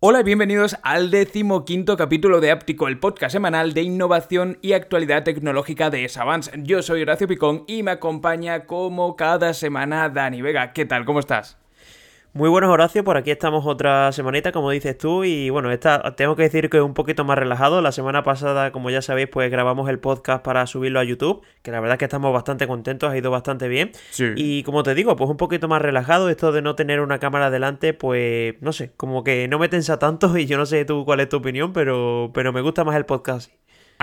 Hola y bienvenidos al decimoquinto capítulo de Áptico, el podcast semanal de innovación y actualidad tecnológica de Savance. Yo soy Horacio Picón y me acompaña como cada semana Dani Vega. ¿Qué tal? ¿Cómo estás? Muy buenos Horacio, por aquí estamos otra semanita, como dices tú, y bueno, esta tengo que decir que es un poquito más relajado. La semana pasada, como ya sabéis, pues grabamos el podcast para subirlo a YouTube, que la verdad es que estamos bastante contentos, ha ido bastante bien. Sí. Y como te digo, pues un poquito más relajado, esto de no tener una cámara delante, pues no sé, como que no me tensa tanto y yo no sé tú cuál es tu opinión, pero, pero me gusta más el podcast.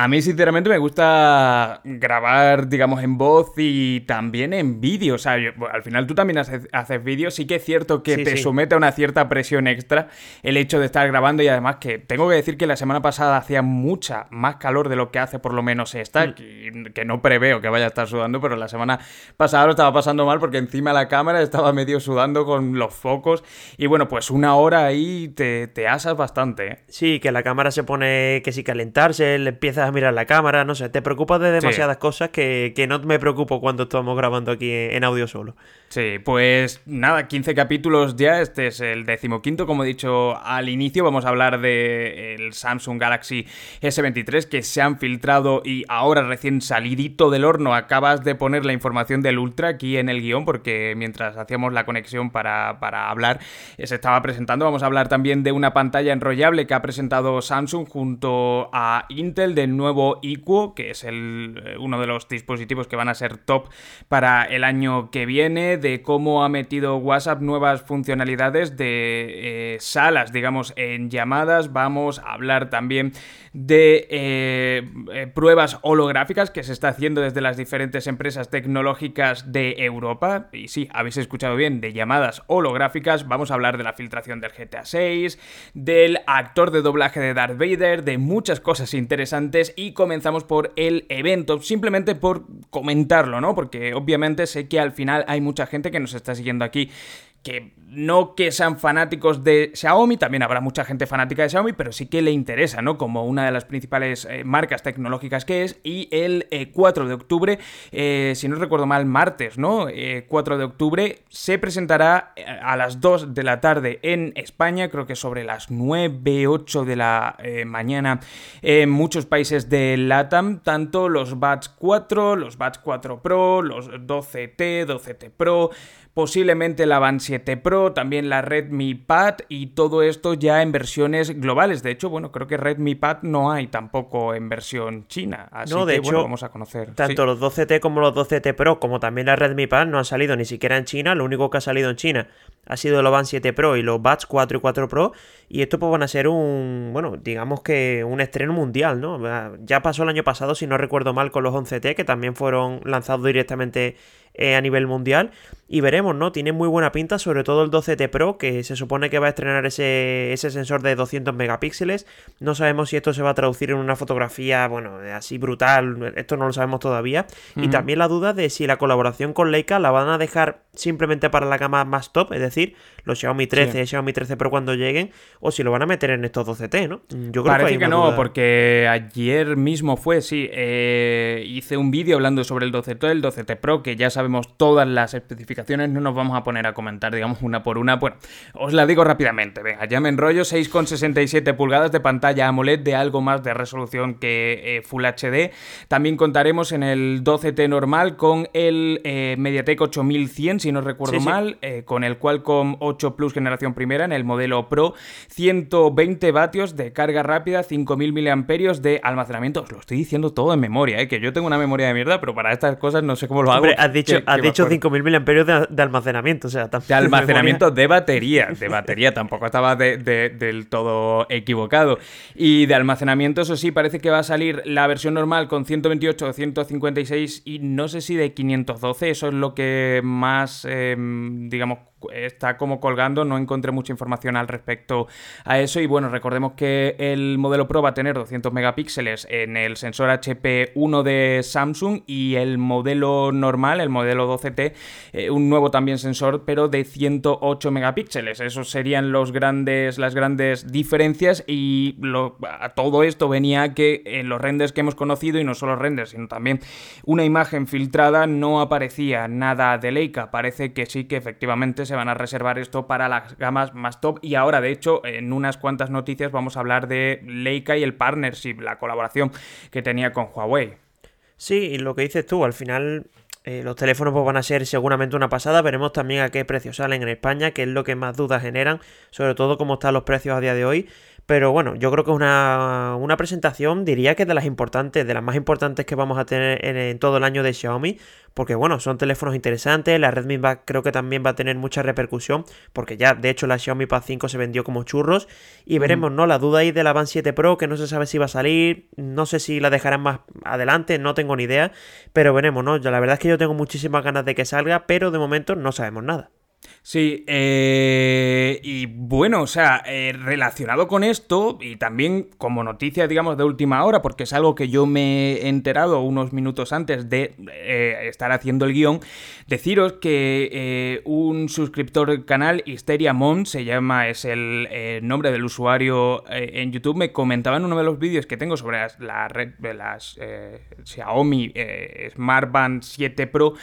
A mí, sinceramente, me gusta grabar, digamos, en voz y también en vídeo. O sea, al final tú también haces, haces vídeos. Sí que es cierto que Sí, te sí. somete a una cierta presión extra el hecho de estar grabando y además que tengo que decir que la semana pasada hacía mucha más calor de lo que hace por lo menos esta, Mm. que, que no preveo que vaya a estar sudando, pero la semana pasada lo estaba pasando mal porque encima la cámara estaba medio sudando con los focos y bueno, pues una hora ahí te, te asas bastante, ¿eh? Sí, que la cámara se pone que si calentarse, le empiezas a mirar la cámara, no sé, te preocupas de demasiadas cosas que, que no me preocupo cuando estamos grabando aquí en, en audio solo. Sí, pues nada, 15 capítulos ya, este es el decimoquinto, como he dicho al inicio, vamos a hablar del Samsung Galaxy S23 que se han filtrado y ahora recién salidito del horno. Acabas de poner la información del Ultra aquí en el guion porque mientras hacíamos la conexión para, para hablar eh, se estaba presentando, vamos a hablar también de una pantalla enrollable que ha presentado Samsung junto a Intel del nuevo iQOO, que es el, eh, uno de los dispositivos que van a ser top para el año que viene, de cómo ha metido WhatsApp nuevas funcionalidades de eh, salas, digamos, en llamadas. Vamos a hablar también de eh, eh, pruebas holográficas que se está haciendo desde las diferentes empresas tecnológicas de Europa. Y sí, habéis escuchado bien, de llamadas holográficas. Vamos a hablar de la filtración del GTA 6, del actor de doblaje de Darth Vader, de muchas cosas interesantes. Y comenzamos por el evento, simplemente por comentarlo, ¿no? Porque obviamente sé que al final hay mucha gente que nos está siguiendo aquí que no que sean fanáticos de Xiaomi, también habrá mucha gente fanática de Xiaomi, pero sí que le interesa, ¿no? Como una de las principales eh, marcas tecnológicas que es. Y el eh, 4 de octubre, eh, si no recuerdo mal, martes, ¿no? Eh, 4 de octubre se presentará eh, a las 2 de la tarde en España, creo que sobre las 9, 8 de la eh, mañana en muchos países de LATAM, tanto los Buds 4, los Buds 4 Pro, los 12T, 12T Pro, posiblemente la Band 7 Pro, también la Redmi Pad y todo esto ya en versiones globales. De hecho, bueno, creo que Redmi Pad no hay tampoco en versión china. Así No, de que, hecho, bueno, vamos a conocer. Tanto Sí. los 12T como los 12T Pro, como también la Redmi Pad, no han salido ni siquiera en China. Lo único que ha salido en China ha sido los Band 7 Pro y los Buds 4 y 4 Pro. Y esto pues van a ser un, bueno, digamos que un estreno mundial, ¿no? Ya pasó el año pasado, si no recuerdo mal, con los 11T, que también fueron lanzados directamente eh, a nivel mundial. Y veremos, ¿no? Tiene muy buena pinta, sobre todo el 12T Pro, que se supone que va a estrenar ese, ese sensor de 200 megapíxeles. No sabemos si esto se va a traducir en una fotografía, bueno, así brutal, esto no lo sabemos todavía. Y también la duda de si la colaboración con Leica la van a dejar simplemente para la gama más top, es decir, los Xiaomi 13, Sí. Xiaomi 13 Pro cuando lleguen, o si lo van a meter en estos 12T, ¿no? Yo creo Parece hay que una no, duda. porque ayer mismo fue, sí, eh, hice un vídeo hablando sobre el 12T, el 12T Pro, que ya sabemos todas las especificaciones, no nos vamos a poner a comentar, digamos, una por una. Bueno, os la digo rápidamente, venga, ya me enrollo, 6,67 pulgadas de pantalla AMOLED de algo más de resolución que eh, Full HD. También contaremos en el 12T normal con el eh, MediaTek 8100, si no recuerdo Sí, sí. mal, eh, con el Qualcomm 8 Plus generación primera en el modelo Pro, 120 vatios de carga rápida, 5000 miliamperios de almacenamiento. Os lo estoy diciendo todo en memoria, eh, que yo tengo una memoria de mierda, pero para estas cosas no sé cómo lo hago. Hombre, has dicho, que- has que me dicho acuerdo. 5.000 miliamperios de, de almacenamiento, o sea, De almacenamiento de batería, de batería, tampoco estaba de- de- del todo equivocado. Y de almacenamiento, eso sí, parece que va a salir la versión normal con 128 o 156 y no sé si de 512, eso es lo que más, eh, digamos, está como colgando, no encontré mucha información al respecto a eso y bueno, recordemos que el modelo Pro va a tener 200 megapíxeles en el sensor HP1 de Samsung y el modelo normal, el modelo 12T, eh, un nuevo también sensor pero de 108 megapíxeles. Esos serían los grandes, las grandes diferencias y a todo esto venía que en los renders que hemos conocido y no solo renders, sino también una imagen filtrada no aparecía nada de Leica. Parece que sí que efectivamente se van a reservar esto para las gamas más top. Y ahora, de hecho, en unas cuantas noticias vamos a hablar de Leica y el partnership, la colaboración que tenía con Huawei. Sí, y lo que dices tú, al final eh, los teléfonos pues, van a ser seguramente una pasada. Veremos también a qué precios salen en España, que es lo que más dudas generan, sobre todo cómo están los precios a día de hoy. Pero bueno, yo creo que es una, una, presentación, diría que de las importantes, de las más importantes que vamos a tener en, todo el año de Xiaomi, porque bueno, son teléfonos interesantes, la Redmi va, creo que también va a tener mucha repercusión, porque ya de hecho la Xiaomi Pad 5 se vendió como churros, y veremos, ¿no? La duda ahí de la Band 7 Pro, que no se sabe si va a salir, no sé si la dejarán más adelante, no tengo ni idea, pero veremos, ¿no? Ya la verdad es que yo tengo muchísimas ganas de que salga, pero de momento no sabemos nada. Sí, eh, y bueno, o sea, eh, relacionado con esto y también como noticia, digamos, de última hora, porque es algo que yo me he enterado unos minutos antes de eh, estar haciendo el guion, deciros que un suscriptor del canal, Histeria Mon, se llama, es el nombre del usuario en YouTube, me comentaba en uno de los vídeos que tengo sobre la red de las Xiaomi Smart Band 7 Pro,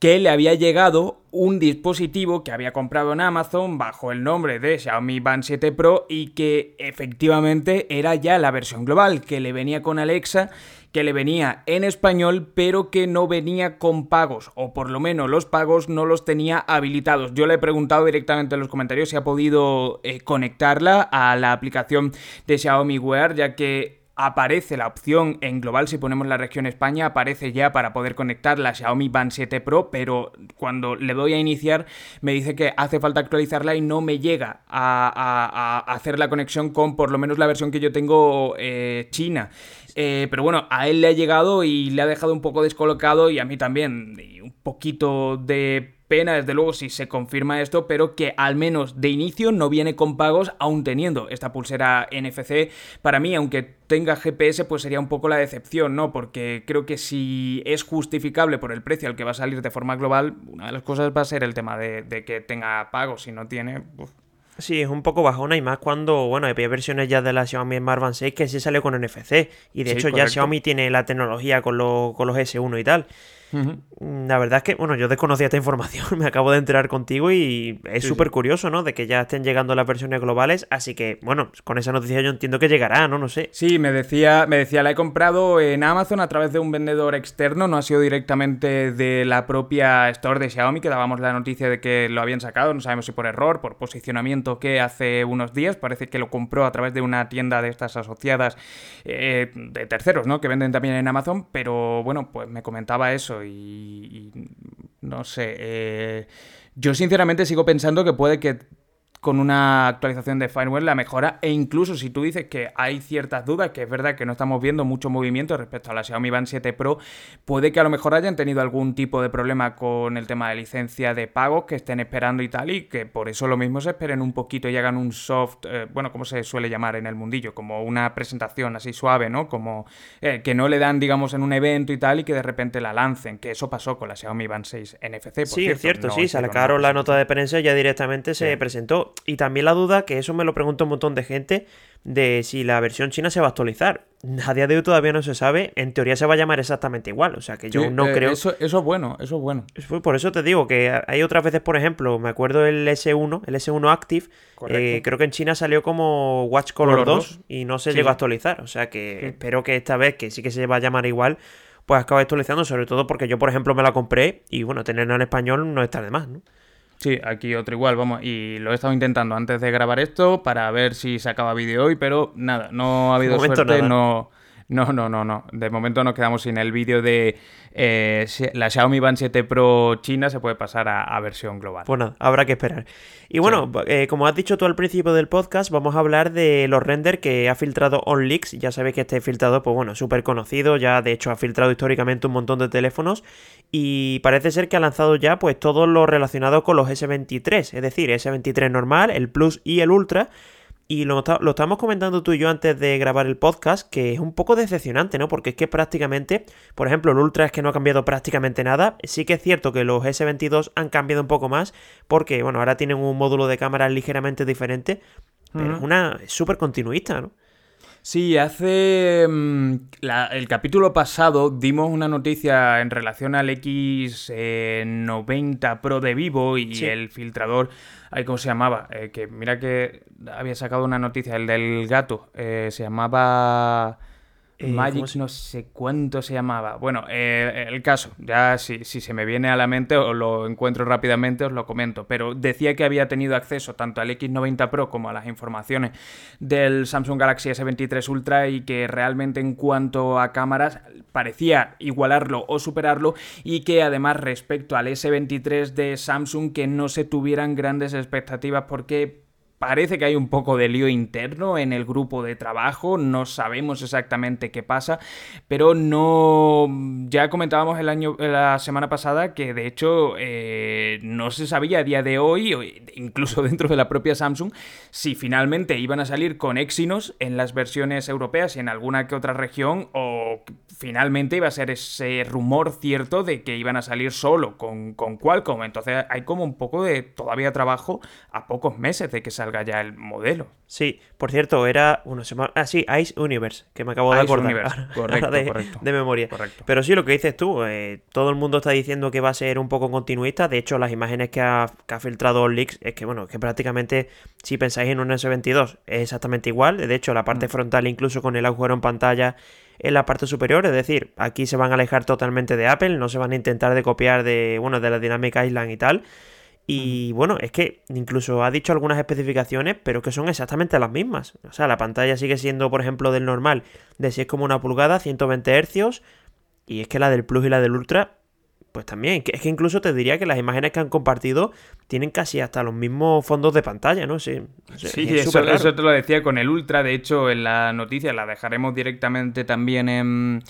que le había llegado un dispositivo que había comprado en Amazon bajo el nombre de Xiaomi Band 7 Pro y que efectivamente era ya la versión global, que le venía con Alexa, que le venía en español, pero que no venía con pagos, o por lo menos los pagos no los tenía habilitados. Yo le he preguntado directamente en los comentarios si ha podido eh, conectarla a la aplicación de Xiaomi Wear, ya que aparece la opción en global, si ponemos la región España, aparece ya para poder conectar la Xiaomi Band 7 Pro, pero cuando le doy a iniciar me dice que hace falta actualizarla y no me llega a, hacer la conexión con por lo menos la versión que yo tengo eh, china. Eh, pero bueno, a él le ha llegado y le ha dejado un poco descolocado y a mí también, un poquito de pena, desde luego, si se confirma esto, pero que al menos de inicio no viene con pagos, aún teniendo esta pulsera NFC. Para mí, aunque tenga GPS, pues sería un poco la decepción, ¿no? Porque creo que si es justificable por el precio al que va a salir de forma global, una de las cosas va a ser el tema de, que tenga pagos. Si no tiene. Sí, es un poco bajona y más cuando, bueno, hay versiones ya de la Xiaomi Smart Band 6 que sí salió con NFC y de hecho ya Xiaomi tiene la tecnología con, con los S1 y tal. La verdad es que, bueno, yo desconocía esta información, me acabo de enterar contigo y es súper curioso, ¿no? De que ya estén llegando las versiones globales, así que, bueno, con esa noticia yo entiendo que llegará, ¿no? No sé. Sí, me decía, me decía, la he comprado en Amazon a través de un vendedor externo, no ha sido directamente de la propia store de Xiaomi, que dábamos la noticia de que lo habían sacado, no sabemos si por error, por posicionamiento que hace unos días, parece que lo compró a través de una tienda de estas asociadas eh, de terceros, ¿no? Que venden también en Amazon, pero bueno, pues me comentaba eso y, no sé. Eh, yo sinceramente sigo pensando que puede que con una actualización de firmware la mejora e incluso si tú dices que hay ciertas dudas, que es verdad que no estamos viendo mucho movimiento respecto a la Xiaomi Band 7 Pro, puede que a lo mejor hayan tenido algún tipo de problema con el tema de licencia de pagos que estén esperando y tal y que por eso lo mismo se esperen un poquito y hagan un soft, eh, bueno, como se suele llamar en el mundillo, como una presentación así suave, ¿no? Como eh, que no le dan, digamos, en un evento y tal y que de repente la lancen, que eso pasó con la Xiaomi Band 6 NFC. Por sí, es cierto, sí, sacaron la nota de prensa y ya directamente se presentó. Y también la duda, que eso me lo pregunta un montón de gente, de si la versión china se va a actualizar. A día de hoy todavía no se sabe. En teoría se va a llamar exactamente igual. O sea que yo no eh, creo. Eso, eso es bueno, eso es bueno. Por eso te digo que hay otras veces, por ejemplo, me acuerdo el S1, el S1 Active. Eh, creo que en China salió como Watch Color, 2, y no se llegó a actualizar. O sea que espero que esta vez, que sí que se va a llamar igual, pues acabe actualizando. Sobre todo porque yo, por ejemplo, me la compré y bueno, tenerla en español no está de más, ¿no? Sí, aquí otro igual, vamos, y lo he estado intentando antes de grabar esto para ver si se acaba vídeo hoy, pero nada, no ha habido suerte, no, no, no, no, no. De momento nos quedamos sin el vídeo de eh, la Xiaomi Band 7 Pro China, se puede pasar a, versión global. Pues nada, habrá que esperar. Y bueno, eh, como has dicho tú al principio del podcast, vamos a hablar de los renders que ha filtrado OnLeaks. Ya sabéis que este filtrador, pues bueno, súper conocido, ya de hecho ha filtrado históricamente un montón de teléfonos y parece ser que ha lanzado ya pues todo lo relacionado con los S23, es decir, S23 normal, el Plus y el Ultra y lo, lo estábamos comentando tú y yo antes de grabar el podcast, que es un poco decepcionante, ¿no? Porque es que prácticamente, por ejemplo, el Ultra es que no ha cambiado prácticamente nada. Sí que es cierto que los S22 han cambiado un poco más, porque, bueno, ahora tienen un módulo de cámara ligeramente diferente, pero es una súper continuista, ¿no? Sí, hace mm, el capítulo pasado dimos una noticia en relación al X90 eh, Pro de Vivo y el filtrador, ¿cómo se llamaba? Eh, que mira que había sacado una noticia, el del gato, eh, se llamaba... Eh, Magic no sé cuánto se llamaba. Bueno, eh, el caso, ya si, si, se me viene a la mente o lo encuentro rápidamente os lo comento, pero decía que había tenido acceso tanto al X90 Pro como a las informaciones del Samsung Galaxy S23 Ultra y que realmente en cuanto a cámaras parecía igualarlo o superarlo y que además respecto al S23 de Samsung que no se tuvieran grandes expectativas porque Parece que hay un poco de lío interno en el grupo de trabajo, no sabemos exactamente qué pasa, pero no. Ya comentábamos el año, la semana pasada que de hecho eh, no se sabía a día de hoy, incluso dentro de la propia Samsung, si finalmente iban a salir con Exynos en las versiones europeas y en alguna que otra región, o finalmente iba a ser ese rumor cierto de que iban a salir solo con, con Qualcomm. Entonces hay como un poco de todavía trabajo a pocos meses de que salga ya el modelo. Sí, por cierto, era. Uno se Ah, sí, Ice Universe, que me acabo de acordar. correcto, de, correcto. de, memoria. Correcto. Pero sí, lo que dices tú, eh, todo el mundo está diciendo que va a ser un poco continuista. De hecho, las imágenes que ha, filtrado Leaks es que, bueno, que prácticamente, si pensáis en un S22, es exactamente igual. De hecho, la parte mm. frontal, incluso con el agujero en pantalla en la parte superior, es decir, aquí se van a alejar totalmente de Apple, no se van a intentar de copiar de, bueno, de la Dynamic Island y tal, y bueno, es que incluso ha dicho algunas especificaciones, pero que son exactamente las mismas. O sea, la pantalla sigue siendo, por ejemplo, del normal de si es como una pulgada, 120 Hz. Y es que la del Plus y la del Ultra, pues también. Es que incluso te diría que las imágenes que han compartido tienen casi hasta los mismos fondos de pantalla, ¿no? Sí, sí eso, eso te lo decía con el Ultra. De hecho, en la noticia la dejaremos directamente también en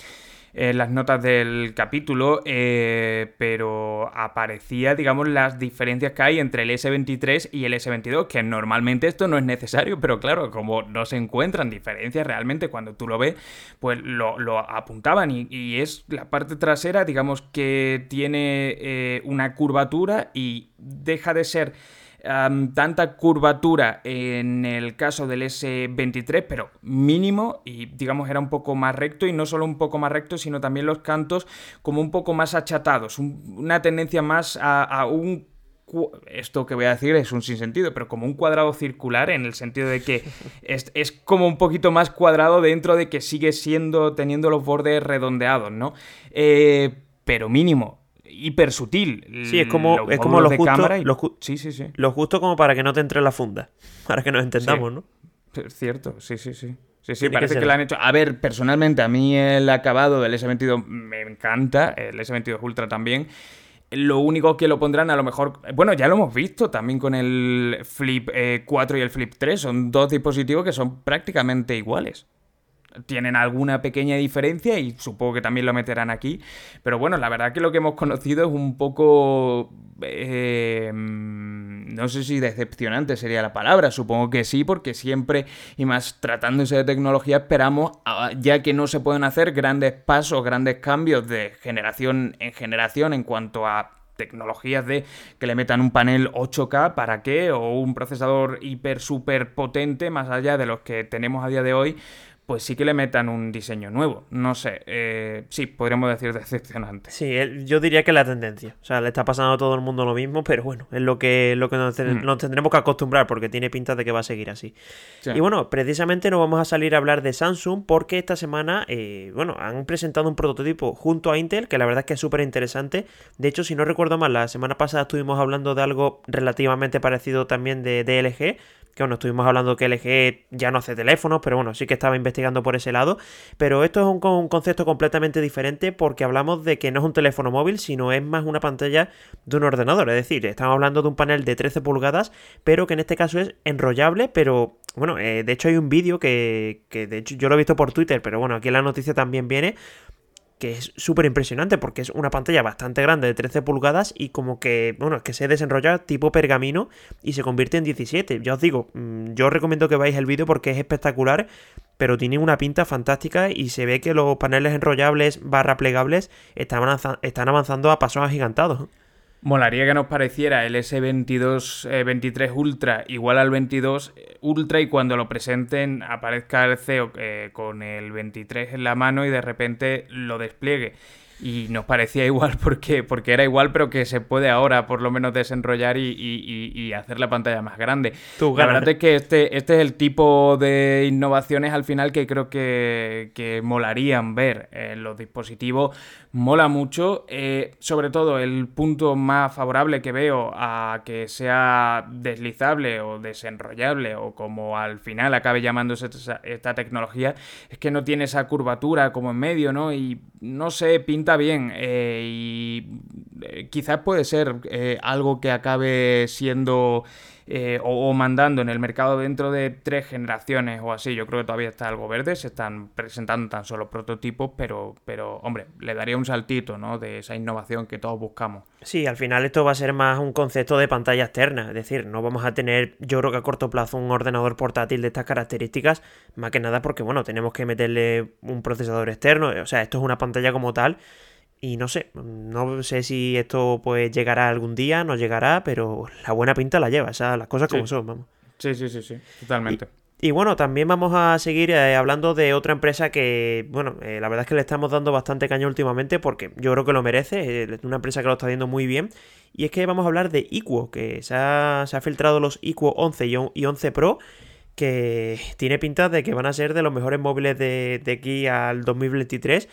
en las notas del capítulo, eh, pero aparecía, digamos, las diferencias que hay entre el S23 y el S22, que normalmente esto no es necesario, pero claro, como no se encuentran diferencias realmente cuando tú lo ves, pues lo, apuntaban y, es la parte trasera, digamos, que tiene eh, una curvatura y deja de ser tanta curvatura en el caso del S23, pero mínimo y digamos era un poco más recto y no solo un poco más recto, sino también los cantos como un poco más achatados, una tendencia más a, un esto que voy a decir es un sinsentido, pero como un cuadrado circular en el sentido de que es, como un poquito más cuadrado dentro de que sigue siendo, teniendo los bordes redondeados, ¿no? Eh, pero mínimo hiper sutil. Sí, es como, es como lo justo, cámara sí, sí, sí. Lo justo como para que no te entre la funda. Para que nos entendamos, ¿no? Es cierto, sí, sí, sí. Sí, sí, parece que, lo han hecho. A ver, personalmente, a mí el acabado del S22 me encanta, el S22 Ultra también. Lo único que lo pondrán a lo mejor. Bueno, ya lo hemos visto también con el Flip 4 eh, y el Flip 3. Son dos dispositivos que son prácticamente iguales tienen alguna pequeña diferencia y supongo que también lo meterán aquí. Pero bueno, la verdad que lo que hemos conocido es un poco... Eh, no sé si decepcionante sería la palabra, supongo que sí, porque siempre, y más tratándose de tecnología, esperamos, ya que no se pueden hacer grandes pasos, grandes cambios de generación en generación en cuanto a tecnologías de que le metan un panel 8K, ¿para qué? O un procesador hiper, súper potente, más allá de los que tenemos a día de hoy, pues sí que le metan un diseño nuevo. No sé, eh, sí, podríamos decir decepcionante. Sí, yo diría que la tendencia. O sea, le está pasando a todo el mundo lo mismo, pero bueno, es lo que, lo que nos, mm. tendremos que acostumbrar porque tiene pinta de que va a seguir así. Y bueno, precisamente nos vamos a salir a hablar de Samsung porque esta semana, eh, bueno, han presentado un prototipo junto a Intel que la verdad es que es súper interesante. De hecho, si no recuerdo mal, la semana pasada estuvimos hablando de algo relativamente parecido también de DLG que bueno, estuvimos hablando que LG ya no hace teléfonos, pero bueno, sí que estaba investigando por ese lado. Pero esto es un, concepto completamente diferente porque hablamos de que no es un teléfono móvil, sino es más una pantalla de un ordenador. Es decir, estamos hablando de un panel de 13 pulgadas, pero que en este caso es enrollable, pero bueno, eh, de hecho hay un vídeo que, que de hecho yo lo he visto por Twitter, pero bueno, aquí la noticia también viene que es súper impresionante porque es una pantalla bastante grande de 13 pulgadas y como que, bueno, es que se desenrolla tipo pergamino y se convierte en 17. Ya os digo, mm, yo recomiendo que veáis el vídeo porque es espectacular, pero tiene una pinta fantástica y se ve que los paneles enrollables barra plegables están avanzando a pasos agigantados. Molaría que nos pareciera el S22 23 eh, Ultra igual al 22 eh, Ultra y cuando lo presenten aparezca el CEO eh, con el 23 en la mano y de repente lo despliegue y nos parecía igual porque, porque era igual, pero que se puede ahora por lo menos desenrollar y, hacer la pantalla más grande. la verdad es que este, este es el tipo de innovaciones al final que creo que, que molarían ver en los dispositivos. Mola mucho, eh, sobre todo el punto más favorable que veo a que sea deslizable o desenrollable o como al final acabe llamándose esta tecnología, es que no tiene esa curvatura como en medio, ¿no? Y no sé, pinta bien eh, y eh, quizás puede ser eh, algo que acabe siendo o, mandando en el mercado dentro de tres generaciones o así. Yo creo que todavía está algo verde, se están presentando tan solo prototipos, pero, pero hombre, le daría un saltito ¿no? de esa innovación que todos buscamos. Sí, al final esto va a ser más un concepto de pantalla externa, es decir, no vamos a tener, yo creo que a corto plazo, un ordenador portátil de estas características, más que nada porque, bueno, tenemos que meterle un procesador externo, o sea, esto es una pantalla como tal y no sé, no sé si esto pues llegará algún día, no llegará, pero la buena pinta la lleva, o sea, las cosas como son, vamos. Sí, sí, sí, sí, totalmente. Y, bueno, también vamos a seguir eh, hablando de otra empresa que, bueno, eh, la verdad es que le estamos dando bastante caño últimamente porque yo creo que lo merece, es una empresa que lo está haciendo muy bien. Y es que vamos a hablar de Equo, que se ha, se ha filtrado los Equo 11 y 11 Pro que tiene pinta de que van a ser de los mejores móviles de, de aquí al 2023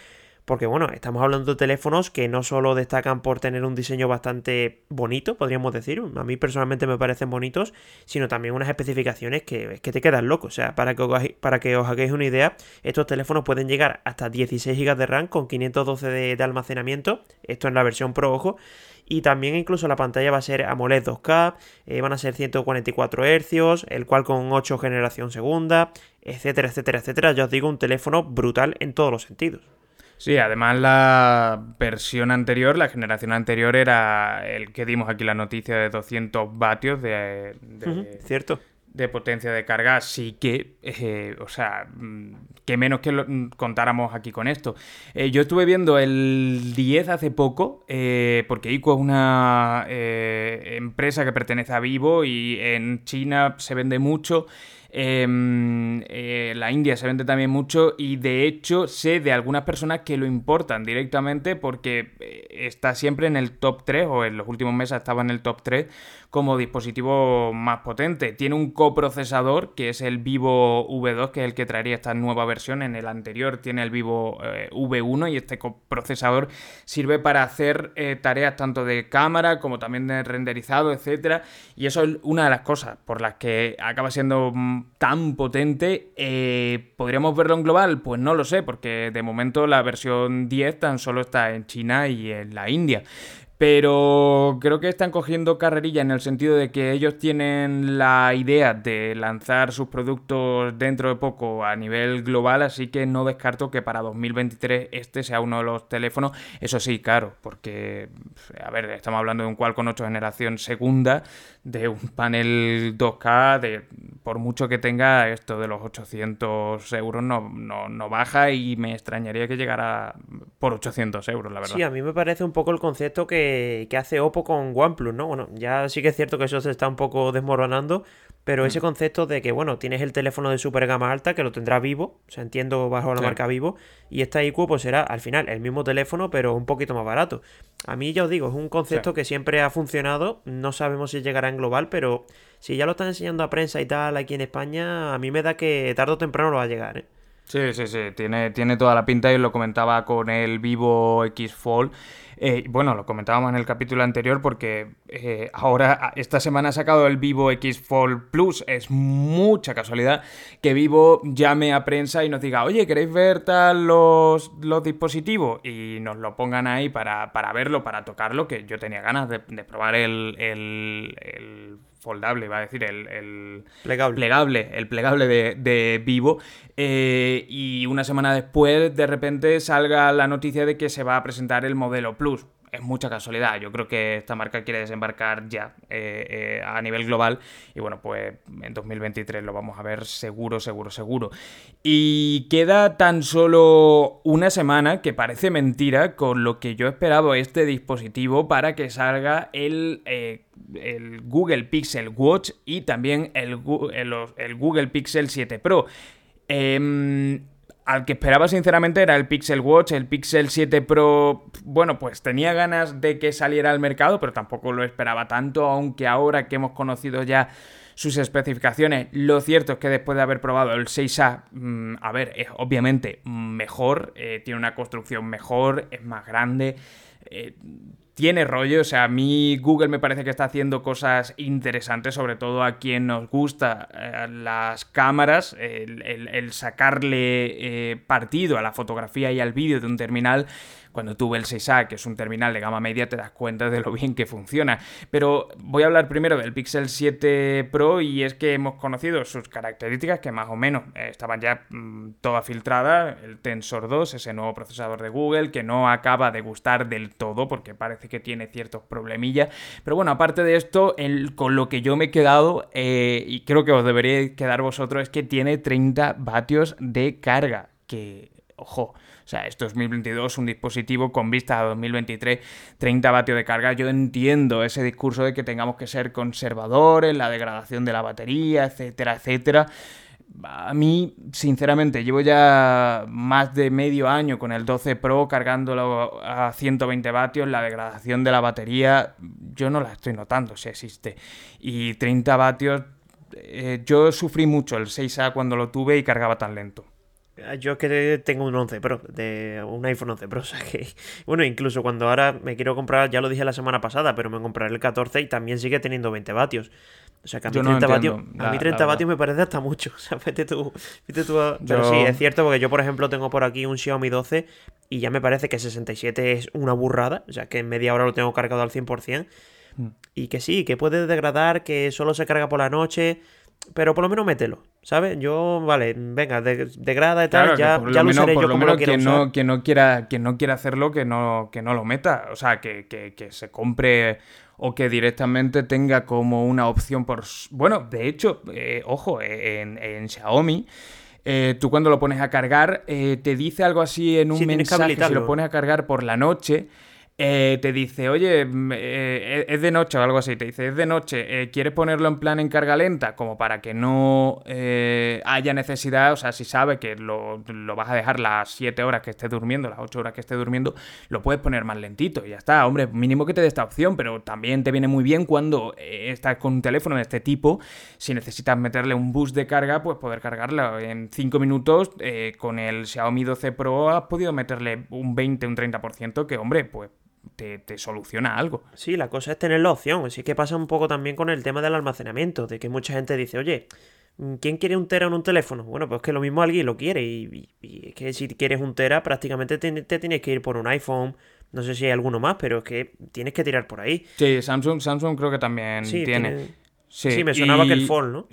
porque bueno, estamos hablando de teléfonos que no solo destacan por tener un diseño bastante bonito, podríamos decir, a mí personalmente me parecen bonitos, sino también unas especificaciones que, que te quedan locos. O sea, para que, os, para que os hagáis una idea, estos teléfonos pueden llegar hasta 16 GB de RAM con 512 de, almacenamiento, esto en la versión Pro, ojo, y también incluso la pantalla va a ser AMOLED 2K, eh, van a ser 144 Hz, el cual con 8 generación segunda, etcétera, etcétera, etcétera. Ya os digo, un teléfono brutal en todos los sentidos. Sí, además la versión anterior, la generación anterior era el que dimos aquí la noticia de 200 vatios de, cierto de potencia de carga, así que, eh, o sea, mm, que menos que lo, mm, contáramos aquí con esto. Eh, yo estuve viendo el 10 hace poco, eh, porque ICO es una empresa que pertenece a Vivo y en China se vende mucho. Em, eh, la India se vende también mucho y de hecho sé de algunas personas que lo importan directamente porque eh, está siempre en el top 3 o en los últimos meses estaba en el top 3 como dispositivo más potente. Tiene un coprocesador que es el Vivo V2 que es el que traería esta nueva versión. En el anterior tiene el Vivo eh, V1 y este coprocesador sirve para hacer tareas tanto de cámara como también de renderizado, etcétera. Y eso es una de las cosas por las que acaba siendo mm, tan potente, eh, ¿podríamos verlo en global? Pues no lo sé, porque de momento la versión 10 tan solo está en China y en la India. Pero creo que están cogiendo carrerilla en el sentido de que ellos tienen la idea de lanzar sus productos dentro de poco a nivel global, así que no descarto que para 2023 este sea uno de los teléfonos, eso sí, claro, porque, a ver, estamos hablando de un cual con 8 generación segunda, de un panel 2K, de por mucho que tenga esto de los 800 euros no, no, baja y me extrañaría que llegara por 800 euros, la verdad. Sí, a mí me parece un poco el concepto que que, hace Oppo con OnePlus, ¿no? Bueno, ya sí que es cierto que eso se está un poco desmoronando, pero ese mm. concepto de que, bueno, tienes el teléfono de super gama alta que lo tendrá vivo, o sea, entiendo bajo la marca vivo, y esta IQ pues será al final el mismo teléfono, pero un poquito más barato. A mí ya os digo, es un concepto que siempre ha funcionado, no sabemos si llegará en global, pero si ya lo están enseñando a prensa y tal aquí en España, a mí me da que tarde o temprano lo va a llegar, ¿eh? Sí, sí, sí, tiene, tiene toda la pinta y lo comentaba con el Vivo X Fold. Eh, bueno, lo comentábamos en el capítulo anterior porque eh, ahora, esta semana ha sacado el Vivo X Fold Plus. Es mucha casualidad que Vivo llame a prensa y nos diga, oye, ¿queréis ver tal los, los dispositivos? Y nos lo pongan ahí para, verlo, para tocarlo, que yo tenía ganas de, probar el, el foldable, va a decir, el, plegable. el plegable de, Vivo. Eh, y una semana después, de repente, salga la noticia de que se va a presentar el modelo Plus. Es mucha casualidad. Yo creo que esta marca quiere desembarcar ya eh, eh, a nivel global y bueno, pues en 2023 lo vamos a ver seguro, seguro, seguro. Y queda tan solo una semana, que parece mentira, con lo que yo esperaba este dispositivo para que salga el, eh, el Google Pixel Watch y también el, el Google Pixel 7 Pro. Eh, al que esperaba sinceramente era el Pixel Watch, el Pixel 7 Pro, bueno, pues tenía ganas de que saliera al mercado, pero tampoco lo esperaba tanto, aunque ahora que hemos conocido ya sus especificaciones, lo cierto es que después de haber probado el 6A, mm, a ver, es obviamente mejor, eh, tiene una construcción mejor, es más grande. Eh, tiene rollo, o sea, a mí Google me parece que está haciendo cosas interesantes, sobre todo a quien nos gusta eh, las cámaras, el, sacarle eh, partido a la fotografía y al vídeo de un terminal cuando tuve el 6A, que es un terminal de gama media, te das cuenta de lo bien que funciona. Pero voy a hablar primero del Pixel 7 Pro y es que hemos conocido sus características que más o menos eh, estaban ya mm, todas filtradas. El Tensor 2, ese nuevo procesador de Google, que no acaba de gustar del todo porque parece que tiene ciertos problemillas. Pero bueno, aparte de esto, con lo que yo me he quedado, eh, y creo que os deberíais quedar vosotros, es que tiene 30 vatios de carga. Que, ojo, o sea, es 2022, un dispositivo con vista a 2023, 30 vatios de carga. Yo entiendo ese discurso de que tengamos que ser conservadores, la degradación de la batería, etcétera, etcétera. A mí, sinceramente, llevo ya más de medio año con el 12 Pro cargándolo a 120 vatios. La degradación de la batería, yo no la estoy notando si existe. Y 30 vatios, eh, yo sufrí mucho el 6A cuando lo tuve y cargaba tan lento. Ah, yo es que tengo un 11 Pro, de un iPhone 11 Pro, o sea que, bueno, incluso cuando ahora me quiero comprar, ya lo dije la semana pasada, pero me compraré el 14 y también sigue teniendo 20 vatios. O sea que a mí 30, vatios, a mí 30 vatios me parece hasta mucho. O sea, vete tú, vete tú Pero sí, es cierto, porque yo, por ejemplo, tengo por aquí un Xiaomi 12 y ya me parece que 67 es una burrada. O sea, que en media hora lo tengo cargado al 100%. Mm. Y que sí, que puede degradar, que solo se carga por la noche pero por lo menos mételo, ¿sabes? Yo, vale, venga, degrada y tal, ya, ya lo, usaré yo como lo, quien no, quien no quiera Quien no quiera hacerlo, que no, que no lo meta. O sea, que, que, se compre o que directamente tenga como una opción por... Bueno, de hecho, eh, ojo, en, en Xiaomi... Eh, tú cuando lo pones a cargar, eh, te dice algo así en un mensaje, si lo pones a cargar por la noche, eh, te dice, oye, mm, eh, es de noche o algo así, te dice, es de noche, eh, ¿quieres ponerlo en plan en carga lenta? Como para que no haya necesidad, o sea, si sabe que lo, vas a dejar las 7 horas que esté durmiendo, las 8 horas que esté durmiendo, lo puedes poner más lentito y ya está, hombre, mínimo que te dé esta opción, pero también te viene muy bien cuando estás con un teléfono de este tipo, si necesitas meterle un boost de carga, pues poder cargarlo en 5 minutos, con el Xiaomi 12 Pro has podido meterle un 20, un 30%, que hombre, pues te, soluciona algo. Sí, la cosa es tener la opción. Así que pasa un poco también con el tema del almacenamiento, de que mucha gente dice, oye, ¿quién quiere un tera en un teléfono? Bueno, pues que lo mismo alguien lo quiere. Y, es que si quieres un tera, prácticamente te, tienes que ir por un iPhone. No sé si hay alguno más, pero es que tienes que tirar por ahí. Sí, Samsung, Samsung creo que también tiene. Sí, me sonaba que el Fold, ¿no?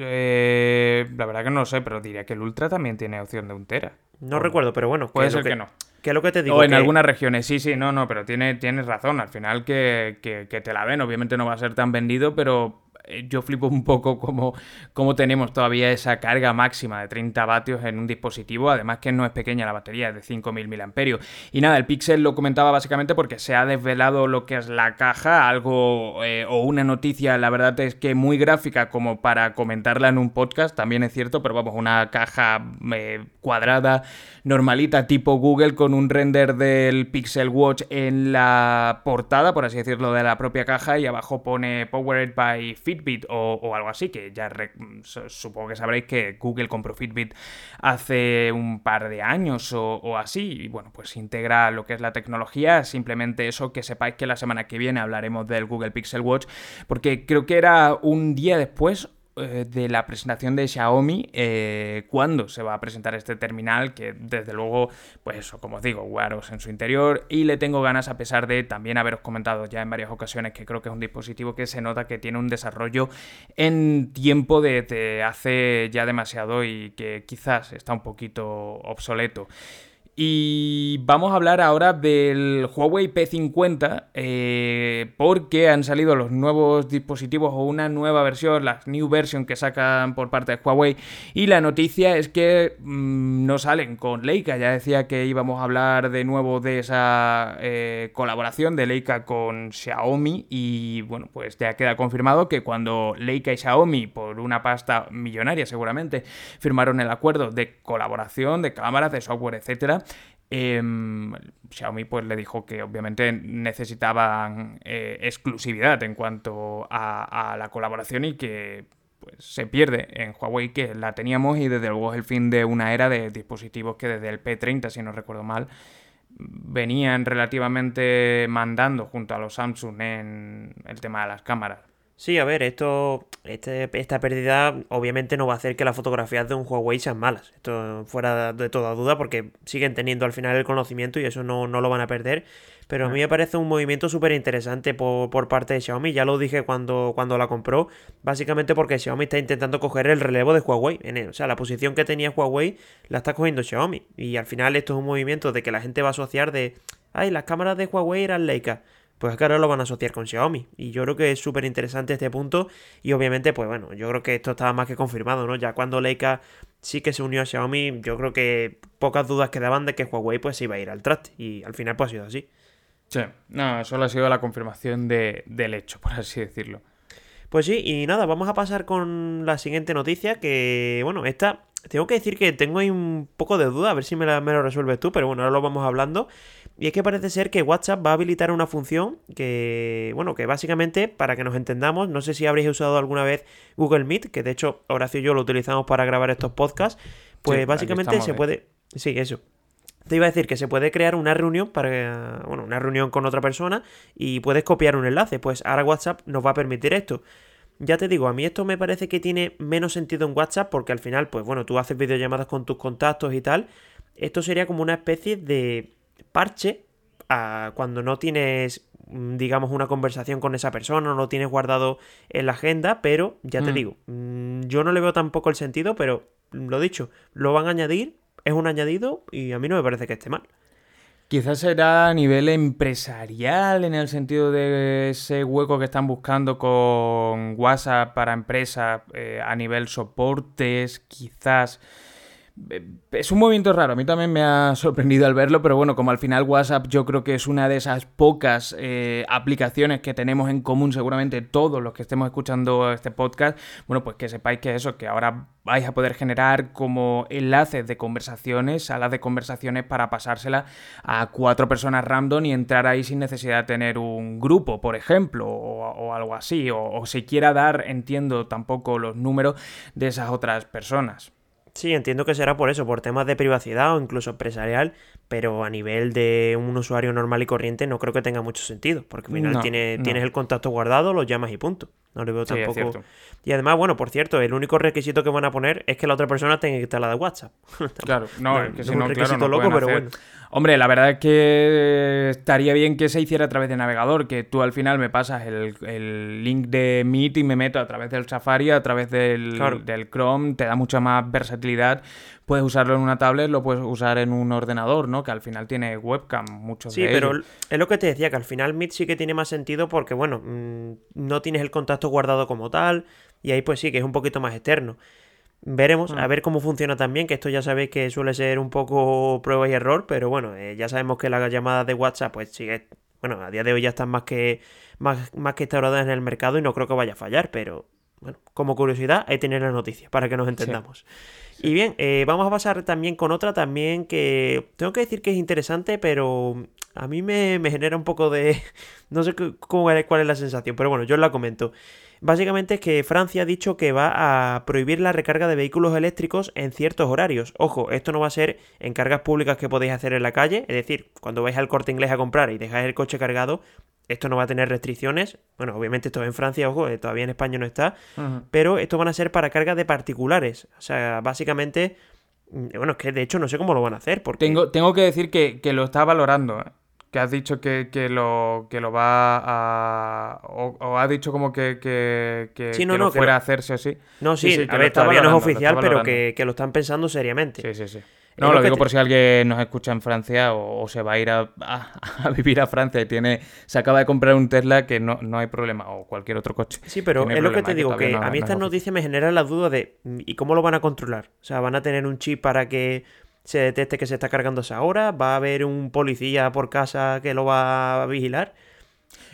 Eh, la verdad que no lo sé, pero diría que el Ultra también tiene opción de un tera. No recuerdo, pero bueno. Puede ser que no. ¿Qué es lo que te digo? O en algunas regiones, sí, sí, no, no, pero tiene, tienes razón. Al final que, que, que, te la ven, obviamente no va a ser tan vendido, pero yo flipo un poco como, como tenemos todavía esa carga máxima de 30 vatios en un dispositivo, además que no es pequeña la batería, es de 5.000 mAh. Y nada, el Pixel lo comentaba básicamente porque se ha desvelado lo que es la caja, algo eh, o una noticia, la verdad es que muy gráfica como para comentarla en un podcast, también es cierto, pero vamos, una caja eh, cuadrada, normalita, tipo Google, con un render del Pixel Watch en la portada, por así decirlo, de la propia caja y abajo pone Powered by Fit Fitbit o, algo así, que ya supongo que sabréis que Google compró Fitbit hace un par de años o, así, y bueno, pues integra lo que es la tecnología, simplemente eso, que sepáis que la semana que viene hablaremos del Google Pixel Watch, porque creo que era un día después eh, de la presentación de Xiaomi, eh, cuándo se va a presentar este terminal, que desde luego, pues eso, como os digo, guaros en su interior, y le tengo ganas a pesar de también haberos comentado ya en varias ocasiones que creo que es un dispositivo que se nota que tiene un desarrollo en tiempo de, hace ya demasiado y que quizás está un poquito obsoleto. Y vamos a hablar ahora del Huawei P50 eh, porque han salido los nuevos dispositivos o una nueva versión, la new version que sacan por parte de Huawei y la noticia es que mm, no salen con Leica. Ya decía que íbamos a hablar de nuevo de esa eh, colaboración de Leica con Xiaomi y bueno, pues ya queda confirmado que cuando Leica y Xiaomi por una pasta millonaria seguramente firmaron el acuerdo de colaboración de cámaras, de software, etcétera, Em, Xiaomi pues le dijo que obviamente necesitaban eh, exclusividad en cuanto a, la colaboración y que pues, se pierde en Huawei que la teníamos y desde luego es el fin de una era de dispositivos que desde el P30 si no recuerdo mal venían relativamente mandando junto a los Samsung en el tema de las cámaras. Sí, a ver, esto, este, esta pérdida obviamente no va a hacer que las fotografías de un Huawei sean malas. Esto fuera de toda duda porque siguen teniendo al final el conocimiento y eso no, lo van a perder. Pero a mí me parece un movimiento súper interesante por, por, parte de Xiaomi. Ya lo dije cuando, cuando la compró. Básicamente porque Xiaomi está intentando coger el relevo de Huawei. o sea, la posición que tenía Huawei la está cogiendo Xiaomi. Y al final esto es un movimiento de que la gente va a asociar de... Ay, las cámaras de Huawei eran Leica pues que ahora lo van a asociar con Xiaomi. Y yo creo que es súper interesante este punto. Y obviamente, pues bueno, yo creo que esto estaba más que confirmado, ¿no? Ya cuando Leica sí que se unió a Xiaomi, yo creo que pocas dudas quedaban de que Huawei pues iba a ir al traste. Y al final pues ha sido así. Sí, no, solo ha sido la confirmación de, del hecho, por así decirlo. Pues sí, y nada, vamos a pasar con la siguiente noticia, que bueno, esta tengo que decir que tengo ahí un poco de duda, a ver si me, me, lo resuelves tú, pero bueno, ahora lo vamos hablando. Y es que parece ser que WhatsApp va a habilitar una función que, bueno, que básicamente, para que nos entendamos, no sé si habréis usado alguna vez Google Meet, que de hecho Horacio y yo lo utilizamos para grabar estos podcasts, pues básicamente se puede... Sí, eso. Te iba a decir que se puede crear una reunión para, bueno, una reunión con otra persona y puedes copiar un enlace. Pues ahora WhatsApp nos va a permitir esto. Ya te digo, a mí esto me parece que tiene menos sentido en WhatsApp porque al final, pues bueno, tú haces videollamadas con tus contactos y tal. Esto sería como una especie de parche a cuando no tienes, mm, digamos, una conversación con esa persona, no lo tienes guardado en la agenda, pero ya te mm. digo, mm, yo no le veo tampoco el sentido, pero lo dicho, lo van a añadir, es un añadido y a mí no me parece que esté mal. Quizás será a nivel empresarial, en el sentido de ese hueco que están buscando con WhatsApp para empresas eh, a nivel soportes, quizás es un movimiento raro, a mí también me ha sorprendido al verlo, pero bueno, como al final WhatsApp yo creo que es una de esas pocas eh, aplicaciones que tenemos en común seguramente todos los que estemos escuchando este podcast, bueno, pues que sepáis que eso, que ahora vais a poder generar como enlaces de conversaciones, salas de conversaciones para pasársela a cuatro personas random y entrar ahí sin necesidad de tener un grupo, por ejemplo, o, algo así, o, o siquiera dar, entiendo tampoco los números de esas otras personas. Sí, entiendo que será por eso, por temas de privacidad o incluso empresarial, pero a nivel de un usuario normal y corriente no creo que tenga mucho sentido, porque al final tienes el contacto guardado, lo llamas y punto. No le veo tampoco. Y además, bueno, por cierto, el único requisito que van a poner es que la otra persona tenga que estar la de WhatsApp. claro, no, es que si no, un requisito loco, pero bueno. Hombre, la verdad es que estaría bien que se hiciera a través de navegador, que tú al final me pasas el, link de Meet y me meto a través del Safari, a través del, del Chrome, te da mucha más versatilidad. Puedes usarlo en una tablet, lo puedes usar en un ordenador, ¿no? Que al final tiene webcam, muchos Sí, pero es lo que te decía, que al final Meet sí que tiene más sentido porque, bueno, mm, no tienes el contacto guardado como tal, y ahí pues sí, que es un poquito más externo. Veremos, a mm. ver cómo funciona también, que esto ya sabéis que suele ser un poco prueba y error, pero bueno, eh, ya sabemos que las llamadas de WhatsApp pues sigue, bueno, a día de hoy ya están más que, más, más que instauradas en el mercado y no creo que vaya a fallar, pero bueno, como curiosidad, ahí tenéis la noticia para que nos entendamos. Y bien, eh, vamos a pasar también con otra también que tengo que decir que es interesante, pero a mí me, me genera un poco de... no sé cómo, cuál es la sensación, pero bueno, yo os la comento. Básicamente es que Francia ha dicho que va a prohibir la recarga de vehículos eléctricos en ciertos horarios. Ojo, esto no va a ser en cargas públicas que podéis hacer en la calle, es decir, cuando vais al corte inglés a comprar y dejáis el coche cargado, esto no va a tener restricciones. Bueno, obviamente esto es en Francia, ojo, eh, todavía en España no está, pero esto van a ser para cargas de particulares. O sea, básicamente... Mm, bueno, es que de hecho no sé cómo lo van a hacer. Porque... Tengo, tengo que decir que, lo está valorando. ¿eh? Que has dicho que, lo, que lo va a... O, ha dicho como que, que, que, no, fuera a hacerse así. No, sí, a ver, todavía no es oficial, pero que, lo están pensando seriamente. Sí, sí, sí. No, lo, digo por si alguien nos escucha en Francia o, se va a ir a, vivir a Francia y tiene se acaba de comprar un Tesla que no, no hay problema, o cualquier otro coche. Sí, pero es lo que te digo, que, a mí esta noticia me genera la duda de ¿y cómo lo van a controlar? O sea, ¿van a tener un chip para que se detecte que se está cargando esa hora? ¿Va a haber un policía por casa que lo va a vigilar?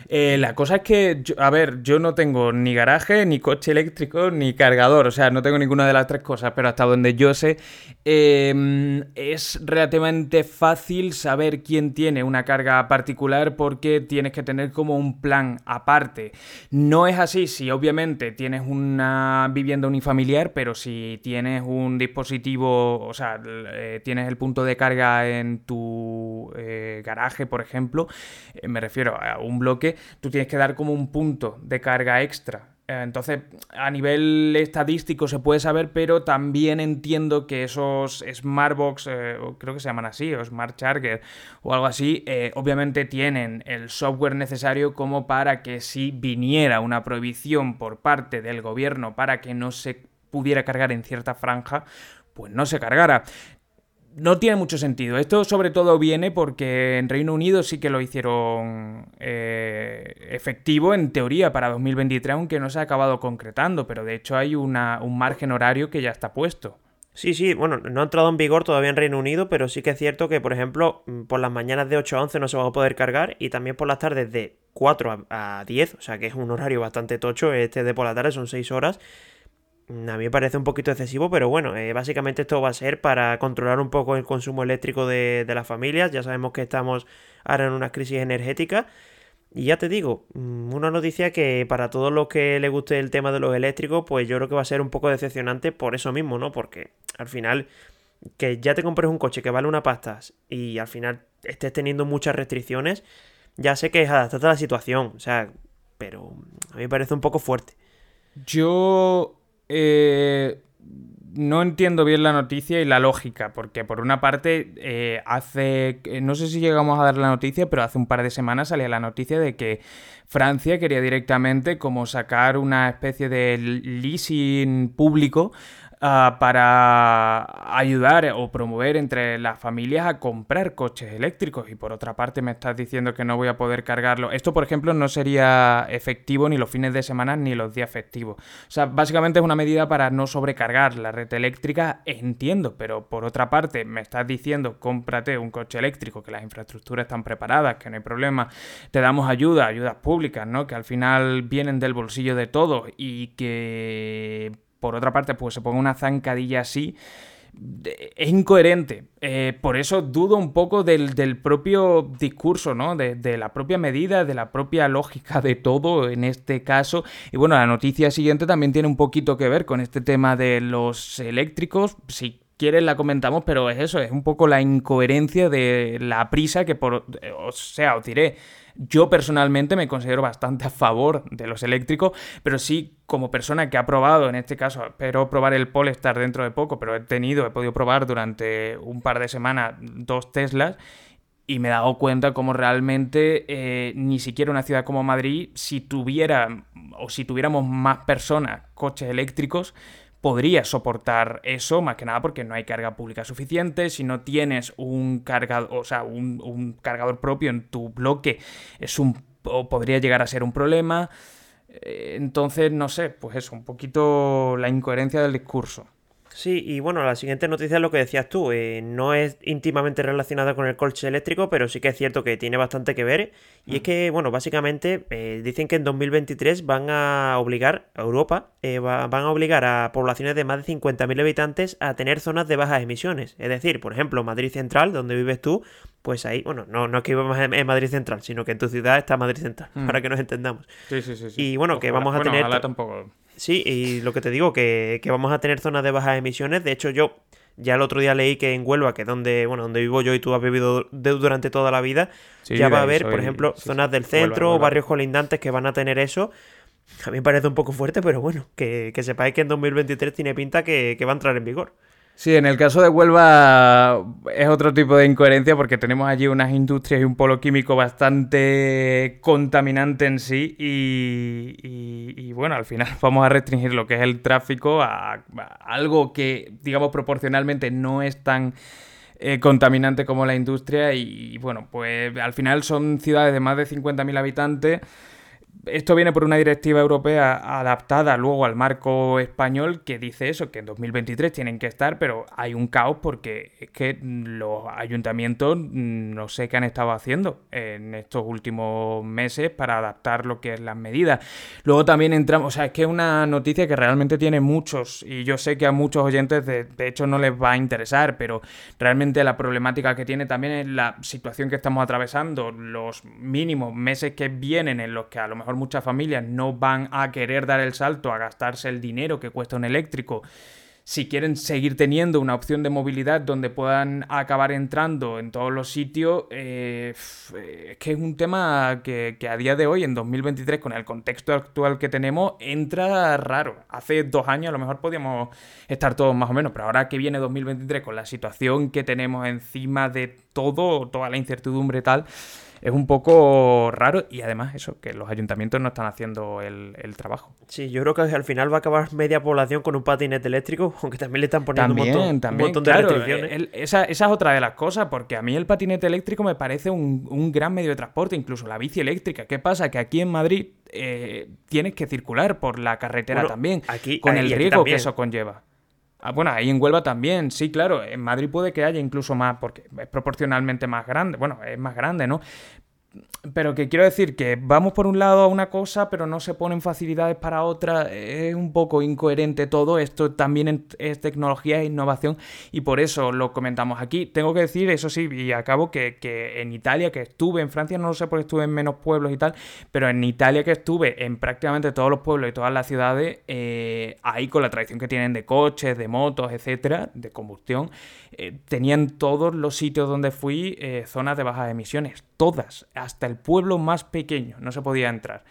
Eh, la cosa es que, a ver, yo no tengo ni garaje, ni coche eléctrico, ni cargador, o sea, no tengo ninguna de las tres cosas, pero hasta donde yo sé, em, es relativamente fácil saber quién tiene una carga particular porque tienes que tener como un plan aparte. No es así si obviamente tienes una vivienda unifamiliar, pero si tienes un dispositivo, o sea, eh, tienes el punto de carga en tu eh, garaje, por ejemplo, me refiero a un bloque, tú tienes que dar como un punto de carga extra. Eh, entonces, a nivel estadístico se puede saber, pero también entiendo que esos Smartbox, eh, creo que se llaman así, o Smart Charger o algo así, eh, obviamente tienen el software necesario como para que si viniera una prohibición por parte del gobierno para que no se pudiera cargar en cierta franja, pues no se cargara no tiene mucho sentido. Esto sobre todo viene porque en Reino Unido sí que lo hicieron eh, efectivo en teoría para 2023, aunque no se ha acabado concretando, pero de hecho hay un margen horario que ya está puesto. Sí, sí, bueno, no ha entrado en vigor todavía en Reino Unido, pero sí que es cierto que, por ejemplo, mm, por las mañanas de 8 a 11 no se va a poder cargar y también por las tardes de 4 a 10, o sea que es un horario bastante tocho, este de por la tarde son 6 horas, a mí me parece un poquito excesivo, pero bueno, eh, básicamente esto va a ser para controlar un poco el consumo eléctrico de, las familias. Ya sabemos que estamos ahora en una crisis energética. Y ya te digo, mm, una noticia que para todos los que les guste el tema de los eléctricos, pues yo creo que va a ser un poco decepcionante por eso mismo, ¿no? Porque al final, que ya te compres un coche que vale una pasta y al final estés teniendo muchas restricciones, ya sé que es adaptarte a la situación, o sea, pero a mí me parece un poco fuerte. Yo eh, no entiendo bien la noticia y la lógica, porque por una parte, eh, hace, no sé si llegamos a dar la noticia, pero hace un par de semanas salía la noticia de que Francia quería directamente como sacar una especie de leasing público Ah, para ayudar o promover entre las familias a comprar coches eléctricos. Y por otra parte me estás diciendo que no voy a poder cargarlo. Esto, por ejemplo, no sería efectivo ni los fines de semana ni los días festivos. O sea, básicamente es una medida para no sobrecargar la red eléctrica, entiendo, pero por otra parte me estás diciendo cómprate un coche eléctrico, que las infraestructuras están preparadas, que no hay problema, te damos ayuda, ayudas públicas, ¿no? Que al final vienen del bolsillo de todos y que por otra parte, pues se ponga una zancadilla así, es incoherente. Eh, por eso dudo un poco del, propio discurso, ¿no? De, de, la propia medida, de la propia lógica de todo en este caso. Y bueno, la noticia siguiente también tiene un poquito que ver con este tema de los eléctricos. Si quieres la comentamos, pero es eso, es un poco la incoherencia de la prisa que por... O sea, os diré yo personalmente me considero bastante a favor de los eléctricos, pero sí como persona que ha probado, en este caso, espero probar el Polestar dentro de poco, pero he tenido, he podido probar durante un par de semanas dos Teslas y me he dado cuenta como realmente eh, ni siquiera una ciudad como Madrid, si tuviera o si tuviéramos más personas, coches eléctricos, podría soportar eso, más que nada porque no hay carga pública suficiente, si no tienes un cargador, o sea, un, cargador propio en tu bloque, es un podría llegar a ser un problema. Eh, entonces, no sé, pues eso, un poquito la incoherencia del discurso. Sí, y bueno, la siguiente noticia es lo que decías tú. Eh, no es íntimamente relacionada con el coche eléctrico, pero sí que es cierto que tiene bastante que ver. Y es mm. que, bueno, básicamente eh, dicen que en 2023 van a obligar a Europa, eh, van a obligar a poblaciones de más de 50.000 habitantes a tener zonas de bajas emisiones. Es decir, por ejemplo, Madrid Central, donde vives tú, pues ahí, bueno, no, no es que vivamos en Madrid Central, sino que en tu ciudad está Madrid Central, mm. para que nos entendamos. Sí, sí, sí. Y bueno, que vamos a tener... Tampoco Sí, y lo que te digo, que, vamos a tener zonas de bajas emisiones. De hecho, yo ya el otro día leí que en Huelva, que es donde, bueno, donde vivo yo y tú has vivido durante toda la vida, ya va a haber, por ejemplo, zonas del centro, barrios colindantes que van a tener eso. A mí me parece un poco fuerte, pero bueno, que, que sepáis que en 2023 tiene pinta que, que va a entrar en vigor. Sí, en el caso de Huelva es otro tipo de incoherencia porque tenemos allí unas industrias y un polo químico bastante contaminante en sí y, bueno, al final vamos a restringir lo que es el tráfico a, algo que, digamos, proporcionalmente no es tan eh, contaminante como la industria y, bueno, pues al final son ciudades de más de 50.000 habitantes esto viene por una directiva europea adaptada luego al marco español que dice eso, que en 2023 tienen que estar, pero hay un caos porque es que los ayuntamientos no sé qué han estado haciendo en estos últimos meses para adaptar lo que es las medidas. Luego también entramos, o sea, es que es una noticia que realmente tiene muchos y yo sé que a muchos oyentes de, de hecho no les va a interesar, pero realmente la problemática que tiene también es la situación que estamos atravesando, los mínimos meses que vienen en los que a lo mejor muchas familias no van a querer dar el salto a gastarse el dinero que cuesta un eléctrico si quieren seguir teniendo una opción de movilidad donde puedan acabar entrando en todos los sitios, eh, es que es un tema que, a día de hoy, en 2023, con el contexto actual que tenemos, entra raro. Hace dos años a lo mejor podíamos estar todos más o menos, pero ahora que viene 2023 con la situación que tenemos encima de todo, toda la incertidumbre tal, es un poco raro y además eso, que los ayuntamientos no están haciendo el, trabajo. Sí, yo creo que al final va a acabar media población con un patinete eléctrico, aunque también le están poniendo un, montón, de restricciones. esa, esa, es otra de las cosas, porque a mí el patinete eléctrico me parece un, gran medio de transporte, incluso la bici eléctrica. ¿Qué pasa? Que aquí en Madrid eh, tienes que circular por la carretera también, aquí, con el riesgo que eso conlleva. Ah, bueno, ahí en Huelva también, sí, claro. En Madrid puede que haya incluso más, porque es proporcionalmente más grande. Bueno, es más grande, ¿no? Pero que quiero decir que vamos por un lado a una cosa, pero no se ponen facilidades para otra. Es un poco incoherente todo. Esto también es tecnología e innovación y por eso lo comentamos aquí. Tengo que decir, eso sí, y acabo que, que en Italia, que estuve, en Francia no lo sé porque estuve en menos pueblos y tal, pero en Italia que estuve en prácticamente todos los pueblos y todas las ciudades, eh, ahí con la tradición que tienen de coches, de motos, etcétera, de combustión, eh, tenían todos los sitios donde fui eh, zonas de bajas emisiones. Todas, hasta el pueblo más pequeño, no se podía entrar.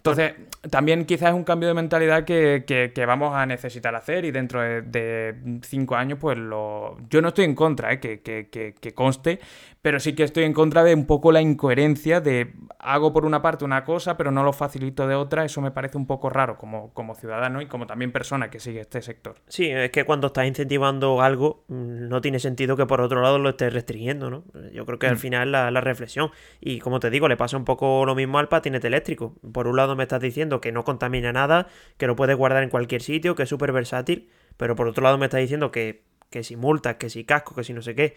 Entonces, también quizás es un cambio de mentalidad que, vamos a necesitar hacer y dentro de, cinco años, pues lo... Yo no estoy en contra, ¿eh? que, que, conste, pero sí que estoy en contra de un poco la incoherencia de hago por una parte una cosa, pero no lo facilito de otra. Eso me parece un poco raro como, como ciudadano y como también persona que sigue este sector. Sí, es que cuando estás incentivando algo, mm, no tiene sentido que por otro lado lo estés restringiendo, ¿no? Yo creo que al mm. final la, la reflexión, y como te digo, le pasa un poco lo mismo al patinete eléctrico. Por un lado, me estás diciendo que no contamina nada, que lo puedes guardar en cualquier sitio, que es súper versátil, pero por otro lado me estás diciendo que, que si multas, que si casco, que si no sé qué.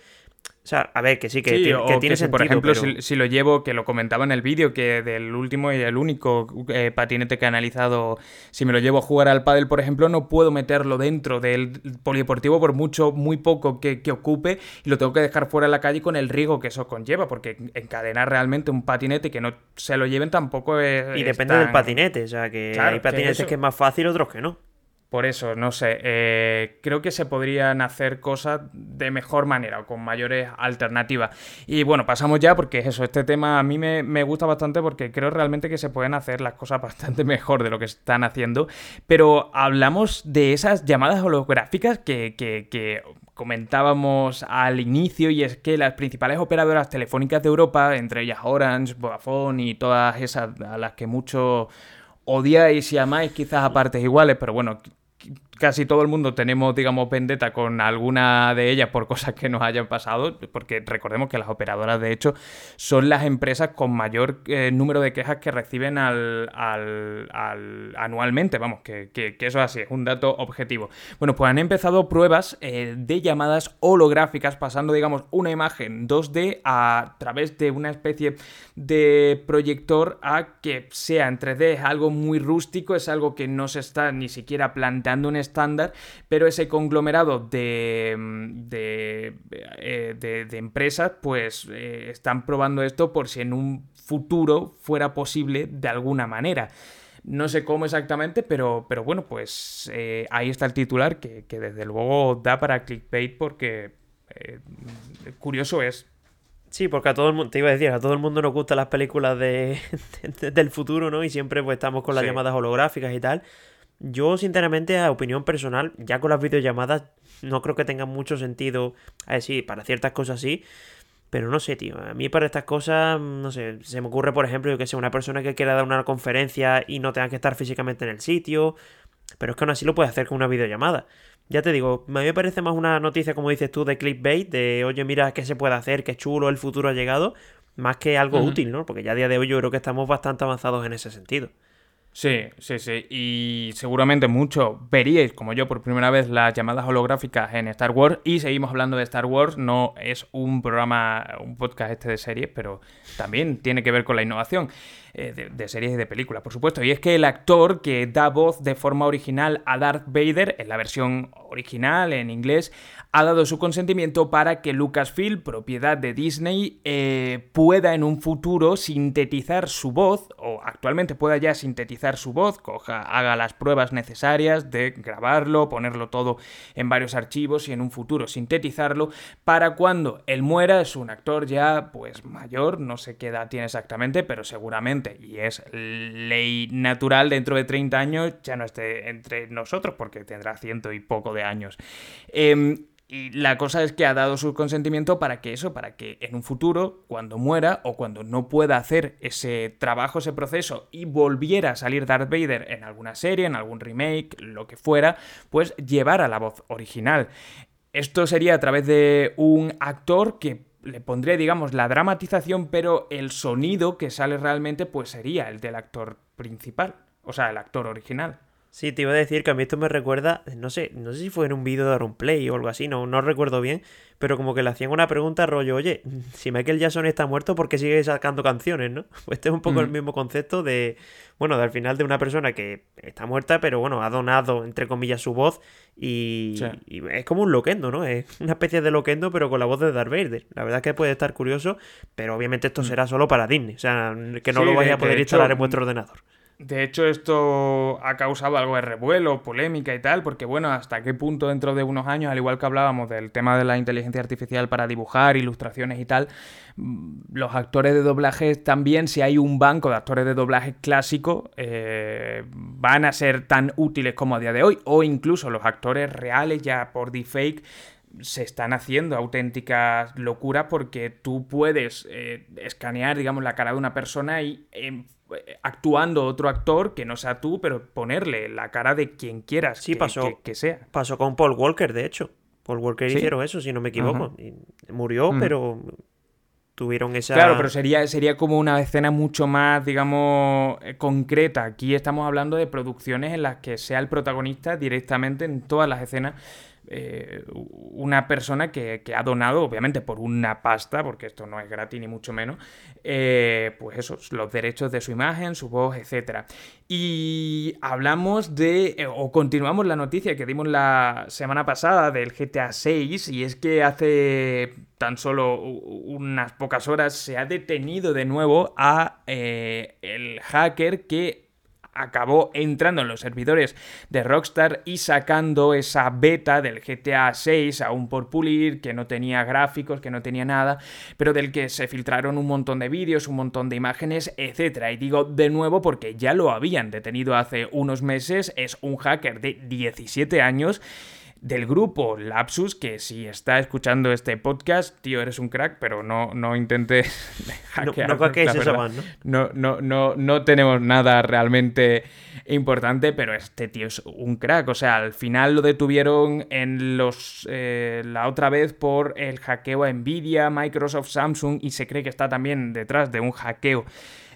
O sea, a ver, que sí, que, tiene, que tiene sentido, Por ejemplo, si, lo llevo, que lo comentaba en el vídeo, que del último y el único eh, patinete que he analizado, si me lo llevo a jugar al pádel, por ejemplo, no puedo meterlo dentro del polideportivo por mucho, muy poco que, ocupe y lo tengo que dejar fuera de la calle con el riesgo que eso conlleva, porque encadenar realmente un patinete que no se lo lleven tampoco es... Y depende del patinete, o sea, que hay patinetes que es más fácil, otros que no. Por eso, no sé, eh, creo que se podrían hacer cosas de mejor manera o con mayores alternativas. Y bueno, pasamos ya porque eso, este tema a mí me, gusta bastante porque creo realmente que se pueden hacer las cosas bastante mejor de lo que están haciendo. Pero hablamos de esas llamadas holográficas que, que comentábamos al inicio y es que las principales operadoras telefónicas de Europa, entre ellas Orange, Vodafone y todas esas a las que muchos odiáis y amáis quizás a partes iguales, pero bueno, casi todo el mundo tenemos, digamos, vendetta con alguna de ellas por cosas que nos hayan pasado, porque recordemos que las operadoras, de hecho, son las empresas con mayor eh, número de quejas que reciben al, anualmente, vamos, que, eso es así, es un dato objetivo. Bueno, pues han empezado pruebas eh, de llamadas holográficas, pasando, digamos, una imagen 2D a través de una especie de proyector a que sea en 3D, es algo muy rústico, es algo que no se está ni siquiera planteando un estándar, pero ese conglomerado de, mm, eh, de, de, empresas pues eh, están probando esto por si en un futuro fuera posible de alguna manera. No sé cómo exactamente, pero, pero bueno, pues eh, ahí está el titular que, desde luego da para clickbait porque curioso es. Sí, porque a todo el mundo, te iba a decir, a todo el mundo nos gustan las películas de, del futuro, ¿no? Y siempre pues estamos con las llamadas holográficas y tal. Yo, sinceramente, a opinión personal, ya con las videollamadas, no creo que tenga mucho sentido. A decir, para ciertas cosas sí. Pero no sé, tío. A mí para estas cosas, no sé, se me ocurre, por ejemplo, que sea una persona que quiera dar una conferencia y no tenga que estar físicamente en el sitio. Pero es que aún así lo puede hacer con una videollamada. ya te digo, a mí me parece más una noticia, como dices tú, de clickbait, de oye, mira qué se puede hacer, qué chulo, el futuro ha llegado, más que algo útil, ¿no? Porque ya a día de hoy yo creo que estamos bastante avanzados en ese sentido. Sí, sí, sí. Y seguramente mucho veríais, como yo, por primera vez las llamadas holográficas en Star Wars. Y seguimos hablando de Star Wars. No es un programa, un podcast este de series, pero también tiene que ver con la innovación. Eh, de, series y de películas, por supuesto. Y es que el actor que da voz de forma original a Darth Vader, en la versión original, en inglés, ha dado su consentimiento para que Lucasfilm, propiedad de Disney, eh, pueda en un futuro sintetizar su voz, o actualmente pueda ya sintetizar su voz, coja, haga las pruebas necesarias de grabarlo, ponerlo todo en varios archivos y en un futuro sintetizarlo, para cuando él muera, es un actor ya pues mayor, no sé qué edad tiene exactamente, pero seguramente y es ley natural, dentro de 30 años ya no esté entre nosotros, porque tendrá ciento y poco de años. Em, y la cosa es que ha dado su consentimiento para que eso, para que en un futuro, cuando muera o cuando no pueda hacer ese trabajo, ese proceso y volviera a salir Darth Vader en alguna serie, en algún remake, lo que fuera, pues llevara la voz original. Esto sería a través de un actor que le pondré, digamos, la dramatización, pero el sonido que sale realmente, pues sería el del actor principal, o sea, el actor original. Sí, te iba a decir que a mí esto me recuerda, no sé, no sé si fue en un vídeo de Play o algo así, no, no recuerdo bien, pero como que le hacían una pregunta rollo, oye, si Michael Jackson está muerto, ¿por qué sigue sacando canciones, no? Pues este es un poco el mismo concepto de, bueno, al final de una persona que está muerta, pero bueno, ha donado, entre comillas, su voz y, es como un loquendo, ¿no? Es una especie de loquendo, pero con la voz de Darth Vader. La verdad es que puede estar curioso, pero obviamente esto mm. será solo para Disney, o sea, que no lo vaya a poder instalar en vuestro ordenador. De hecho, esto ha causado algo de revuelo, polémica y tal, porque bueno, hasta qué punto dentro de unos años, al igual que hablábamos del tema de la inteligencia artificial para dibujar, ilustraciones y tal, mm, los actores de doblaje también, si hay un banco de actores de doblaje clásico, eh, van a ser tan útiles como a día de hoy, o incluso los actores reales ya por deepfake se están haciendo auténticas locuras porque tú puedes eh, escanear, digamos, la cara de una persona y em, actuando otro actor que no sea tú, pero ponerle la cara de quien quieras sí, que, pasó, que, sea. Pasó con Paul Walker, de hecho. Paul Walker hicieron eso, si no me equivoco. murió, pero tuvieron esa... Claro, pero sería, sería como una escena mucho más, digamos, eh, concreta. Aquí estamos hablando de producciones en las que sea el protagonista directamente en todas las escenas eh, una persona que, ha donado, obviamente por una pasta, porque esto no es gratis ni mucho menos, eh, pues eso, los derechos de su imagen, su voz, etc. Y hablamos de, eh, o continuamos la noticia que dimos la semana pasada del GTA 6, y es que hace tan solo unas pocas horas se ha detenido de nuevo a el hacker que acabó entrando en los servidores de Rockstar y sacando esa beta del GTA 6 aún por pulir, que no tenía gráficos, que no tenía nada, pero del que se filtraron un montón de vídeos, un montón de imágenes, etc. Y digo de nuevo porque ya lo habían detenido hace unos meses, es un hacker de 17 años del grupo Lapsus, que si está escuchando este podcast, tío, eres un crack, pero no, no intentes hackear. No, no ¿no? No, no, no, tenemos nada realmente importante, pero este tío es un crack. O sea, al final lo detuvieron en los eh, la otra vez por el hackeo a Nvidia, Microsoft, Samsung, y se cree que está también detrás de un hackeo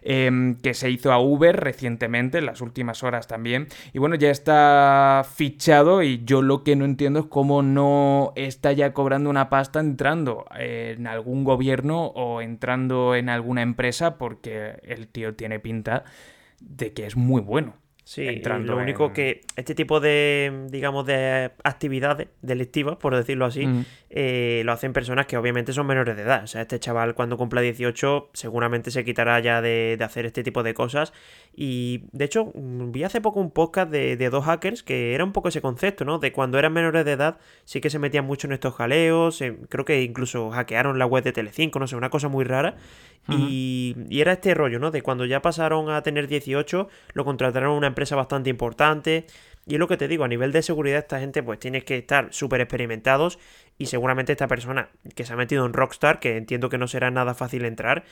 Em, que se hizo a Uber recientemente, en las últimas horas también. Y bueno, ya está fichado y yo lo que no entiendo es cómo no está ya cobrando una pasta entrando en algún gobierno o entrando en alguna empresa porque el tío tiene pinta de que es muy bueno. Sí, lo único que este tipo de, digamos, de actividades delictivas, por decirlo así, eh, lo hacen personas que obviamente son menores de edad. O sea, este chaval cuando cumpla 18 seguramente se quitará ya de, hacer este tipo de cosas. Y de hecho, vi hace poco un podcast de, dos hackers que era un poco ese concepto, ¿no? De cuando eran menores de edad sí que se metían mucho en estos jaleos, creo que incluso hackearon la web de Telecinco, no sé, una cosa muy rara. y, y, era este rollo, ¿no? De cuando ya pasaron a tener 18, lo contrataron a una empresa bastante importante. Y es lo que te digo, a nivel de seguridad, esta gente pues tiene que estar súper experimentados. Y seguramente esta persona que se ha metido en Rockstar, que entiendo que no será nada fácil entrar,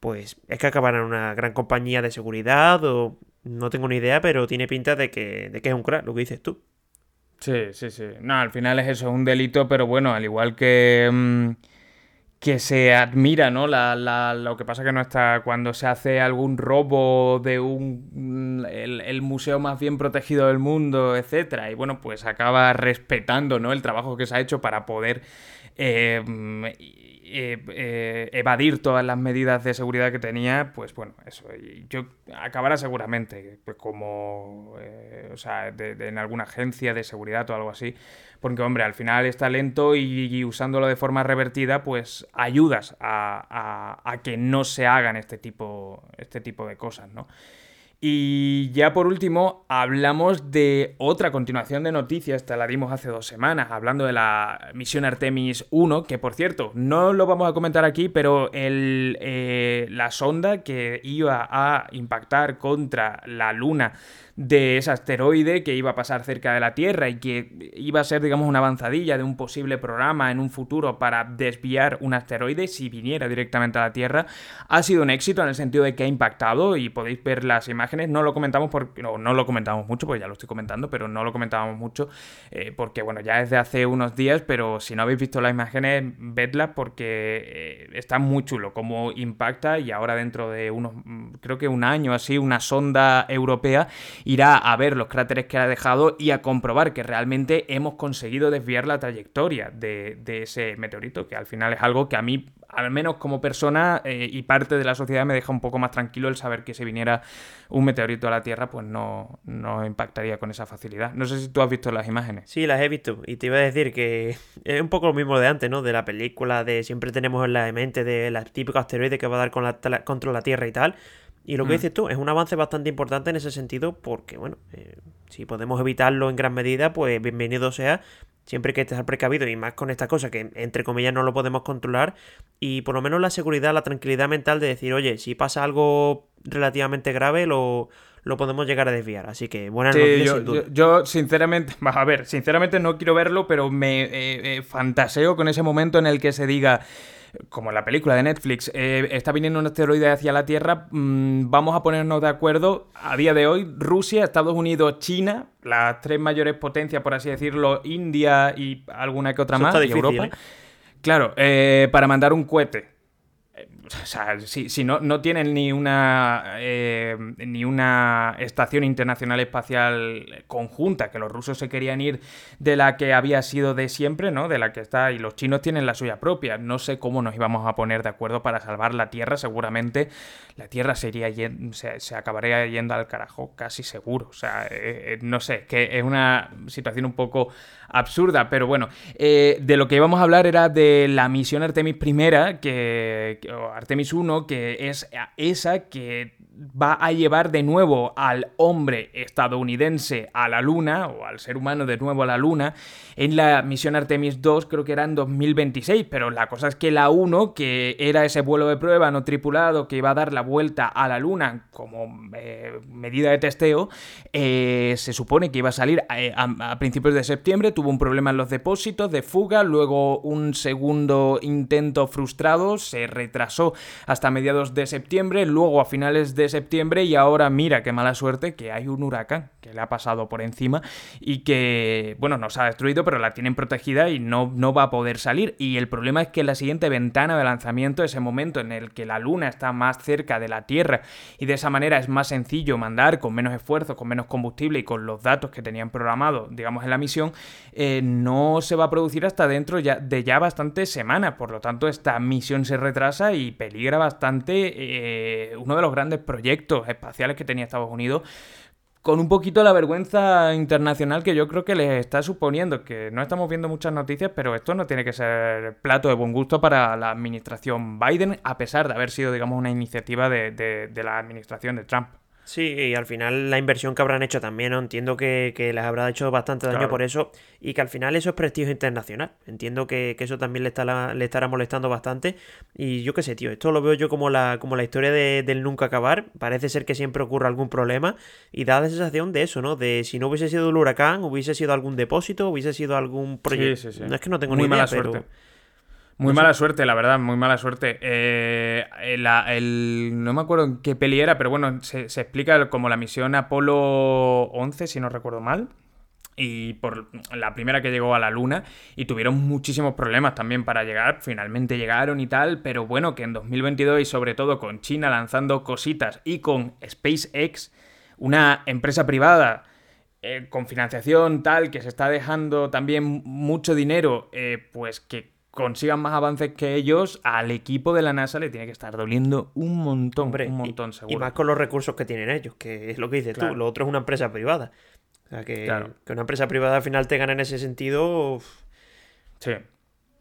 pues es que acabará en una gran compañía de seguridad o no tengo ni idea, pero tiene pinta de que, de que es un crack, lo que dices tú. Sí, sí, sí. No, al final es eso, es un delito, pero bueno, al igual que... Mm, que se admira, ¿no? La, lo que pasa que no está cuando se hace algún robo de un el, museo más bien protegido del mundo, etcétera, y bueno, pues acaba respetando, ¿no? El trabajo que se ha hecho para poder eh, eh, eh, evadir todas las medidas de seguridad que tenía, pues bueno, eso. yo acabará seguramente, pues como, eh, o sea, en alguna agencia de seguridad o algo así, porque hombre, al final está lento y, usándolo de forma revertida, pues ayudas a, a, que no se hagan este tipo, este tipo de cosas, ¿no? Y ya por último, hablamos de otra continuación de noticias, esta la dimos hace dos semanas, hablando de la misión Artemis 1, que por cierto, no lo vamos a comentar aquí, pero el, eh, la sonda que iba a impactar contra la Luna de ese asteroide que iba a pasar cerca de la Tierra y que iba a ser, digamos, una avanzadilla de un posible programa en un futuro para desviar un asteroide si viniera directamente a la Tierra, ha sido un éxito en el sentido de que ha impactado y podéis ver las imágenes. No lo comentamos porque no, no lo comentamos mucho, porque ya lo estoy comentando, pero no lo comentábamos mucho eh, porque, bueno, ya es de hace unos días, pero si no habéis visto las imágenes, vedlas porque eh, está muy chulo cómo impacta y ahora dentro de unos, mm, creo que un año así, una sonda europea irá a ver los cráteres que ha dejado y a comprobar que realmente hemos conseguido desviar la trayectoria de, ese meteorito, que al final es algo que a mí, al menos como persona eh, y parte de la sociedad, me deja un poco más tranquilo el saber que si viniera un meteorito a la Tierra, pues no, no impactaría con esa facilidad. No sé si tú has visto las imágenes. Sí, las he visto. Y te iba a decir que es un poco lo mismo de antes, ¿no? De la película, de siempre tenemos en la mente de la típica asteroide que va a dar con la, contra la Tierra y tal. Y lo que mm. dices tú es un avance bastante importante en ese sentido porque, bueno, eh, si podemos evitarlo en gran medida, pues bienvenido sea. Siempre hay que estar precavido y más con esta cosa que entre comillas no lo podemos controlar y por lo menos la seguridad, la tranquilidad mental de decir, oye, si pasa algo relativamente grave lo, lo podemos llegar a desviar. Así que buenas noticias. Yo, yo, sinceramente, a ver, sinceramente no quiero verlo, pero me eh, eh, fantaseo con ese momento en el que se diga como en la película de Netflix, eh, está viniendo un asteroide hacia la Tierra, mm, vamos a ponernos de acuerdo. A día de hoy, Rusia, Estados Unidos, China, las tres mayores potencias, por así decirlo, India y alguna que otra más, y Europa. ¿eh? Claro, eh, para mandar un cohete o sea, si, no, no, tienen ni una, eh, ni una estación internacional espacial conjunta, que los rusos se querían ir de la que había sido de siempre, ¿no? De la que está, y los chinos tienen la suya propia. No sé cómo nos íbamos a poner de acuerdo para salvar la Tierra, seguramente la Tierra se, se, acabaría yendo al carajo, casi seguro. O sea, eh, eh, no sé, que es una situación un poco absurda, pero bueno, de lo que íbamos a hablar era de la misión Artemis I, que Artemis 1, que es esa que va a llevar de nuevo al hombre estadounidense a la Luna, o al ser humano de nuevo a la Luna, en la misión Artemis 2 creo que era en 2026, pero la cosa es que la 1, que era ese vuelo de prueba no tripulado que iba a dar la vuelta a la Luna como eh, medida de testeo, eh, se supone que iba a salir eh, a, a, principios de septiembre, tuvo un problema en los depósitos de fuga, luego un segundo intento frustrado, se retrasó hasta mediados de septiembre, luego a finales de septiembre y ahora mira qué mala suerte que hay un huracán que le ha pasado por encima y que, bueno, nos ha destruido, pero la tienen protegida y no, no va a poder salir. Y el problema es que la siguiente ventana de lanzamiento, ese momento en el que la Luna está más cerca de la Tierra y de esa manera es más sencillo mandar con menos esfuerzo, con menos combustible y con los datos que tenían programado, digamos, en la misión, eh, no se va a producir hasta dentro de ya bastantes semanas. Por lo tanto, esta misión se retrasa y peligra bastante eh, uno de los grandes proyectos espaciales que tenía Estados Unidos con un poquito la vergüenza internacional que yo creo que les está suponiendo, que no estamos viendo muchas noticias, pero esto no tiene que ser plato de buen gusto para la administración Biden, a pesar de haber sido, digamos, una iniciativa de, de la administración de Trump. Sí, y al final la inversión que habrán hecho también, ¿no? entiendo que, les habrá hecho bastante daño por eso y que al final eso es prestigio internacional. Entiendo que, eso también le, estará, le estará molestando bastante y yo qué sé, tío, esto lo veo yo como la, como la historia del nunca acabar. Parece ser que siempre ocurre algún problema y da la sensación de eso, ¿no? De si no hubiese sido el huracán, hubiese sido algún depósito, hubiese sido algún proyecto. No es que no tengo ni idea, mala suerte. Muy mala suerte, la verdad, muy mala suerte. Eh, el, no me acuerdo en qué peli era, pero bueno, se, explica como la misión Apolo 11, si no recuerdo mal. y por la primera que llegó a la Luna y tuvieron muchísimos problemas también para llegar, finalmente llegaron y tal, pero bueno, que en 2022 y sobre todo con China lanzando cositas y con SpaceX, una empresa privada eh, con financiación tal, que se está dejando también mucho dinero, eh, pues que consigan más avances que ellos, al equipo de la NASA le tiene que estar doliendo un montón, un montón seguro. Y más con los recursos que tienen ellos, que es lo que dices tú, lo otro es una empresa privada. O sea, que, que una empresa privada al final te gane en ese sentido. Sí.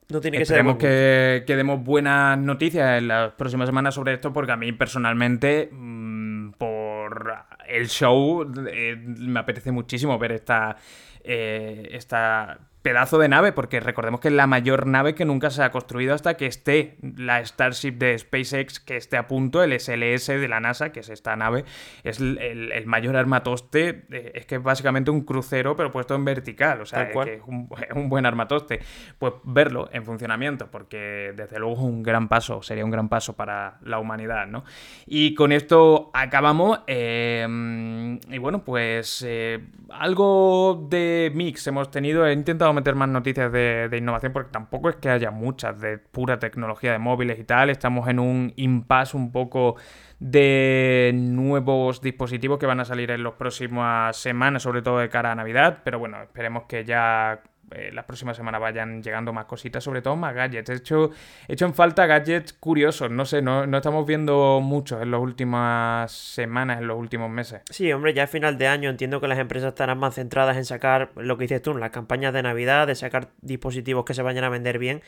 No tiene que Esperemos ser. Que, demos buenas noticias en las próximas semanas sobre esto, porque a mí personalmente, mm, por el show, eh, me apetece muchísimo ver esta, eh, esta pedazo de nave, porque recordemos que es la mayor nave que nunca se ha construido hasta que esté la Starship de SpaceX, que esté a punto, el SLS de la NASA, que es esta nave, es el, mayor armatoste, eh, es que es básicamente un crucero, pero puesto en vertical, o sea, que es un, buen armatoste. Pues verlo en funcionamiento, porque desde luego es un gran paso, sería un gran paso para la humanidad, ¿no? Y con esto acabamos, em, y bueno, pues eh, algo de mix hemos tenido, he intentado meter más noticias de, innovación porque tampoco es que haya muchas de pura tecnología de móviles y tal. Estamos en un impasse un poco de nuevos dispositivos que van a salir en las próximas semanas, sobre todo de cara a Navidad. Pero bueno, esperemos que ya eh, las próximas semanas vayan llegando más cositas, sobre todo más gadgets. He hecho, he hecho en falta gadgets curiosos, no sé, no, estamos viendo muchos en las últimas semanas, en los últimos meses. Sí, hombre, ya a final de año entiendo que las empresas estarán más centradas en sacar lo que dices tú, las campañas de Navidad, de sacar dispositivos que se vayan a vender bien.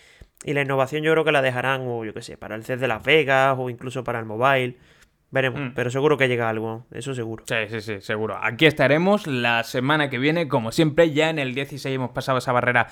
Y la innovación yo creo que la dejarán, o yo qué sé, para el CES de Las Vegas o incluso para el mobile. Veremos, mm. pero seguro que llega algo, eso seguro. Sí, sí, sí, seguro. Aquí estaremos la semana que viene, como siempre, ya en el 16 hemos pasado esa barrera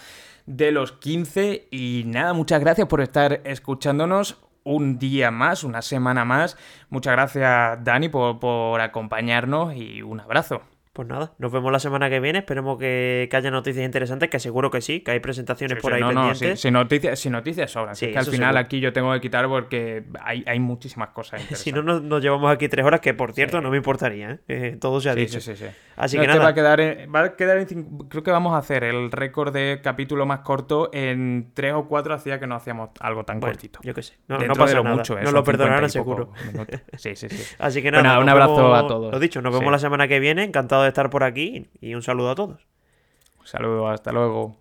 de los 15 y nada, muchas gracias por estar escuchándonos un día más, una semana más. Muchas gracias, Dani, por, por acompañarnos y un abrazo. Pues nada, nos vemos la semana que viene. Esperemos que, haya noticias interesantes, que seguro que sí, que hay presentaciones por ahí pendientes. No, sin, noticias, sin noticias sobran. que al final aquí yo tengo que quitar porque hay, hay muchísimas cosas si no, nos, llevamos aquí tres horas, que por cierto no me importaría, ¿eh? eh todo se ha dicho. Sí, sí, sí. Así que nada. Va a quedar, va a quedar creo que vamos a hacer el récord de capítulo más corto en tres o cuatro hacía que no hacíamos algo tan cortito. Yo qué sé. No, no pasa nada. Mucho, no lo perdonarán seguro. sí, sí, sí. Así que nada, un abrazo a todos. Lo dicho, nos vemos la semana que viene. Encantado de estar por aquí y un saludo a todos. Un saludo, hasta luego.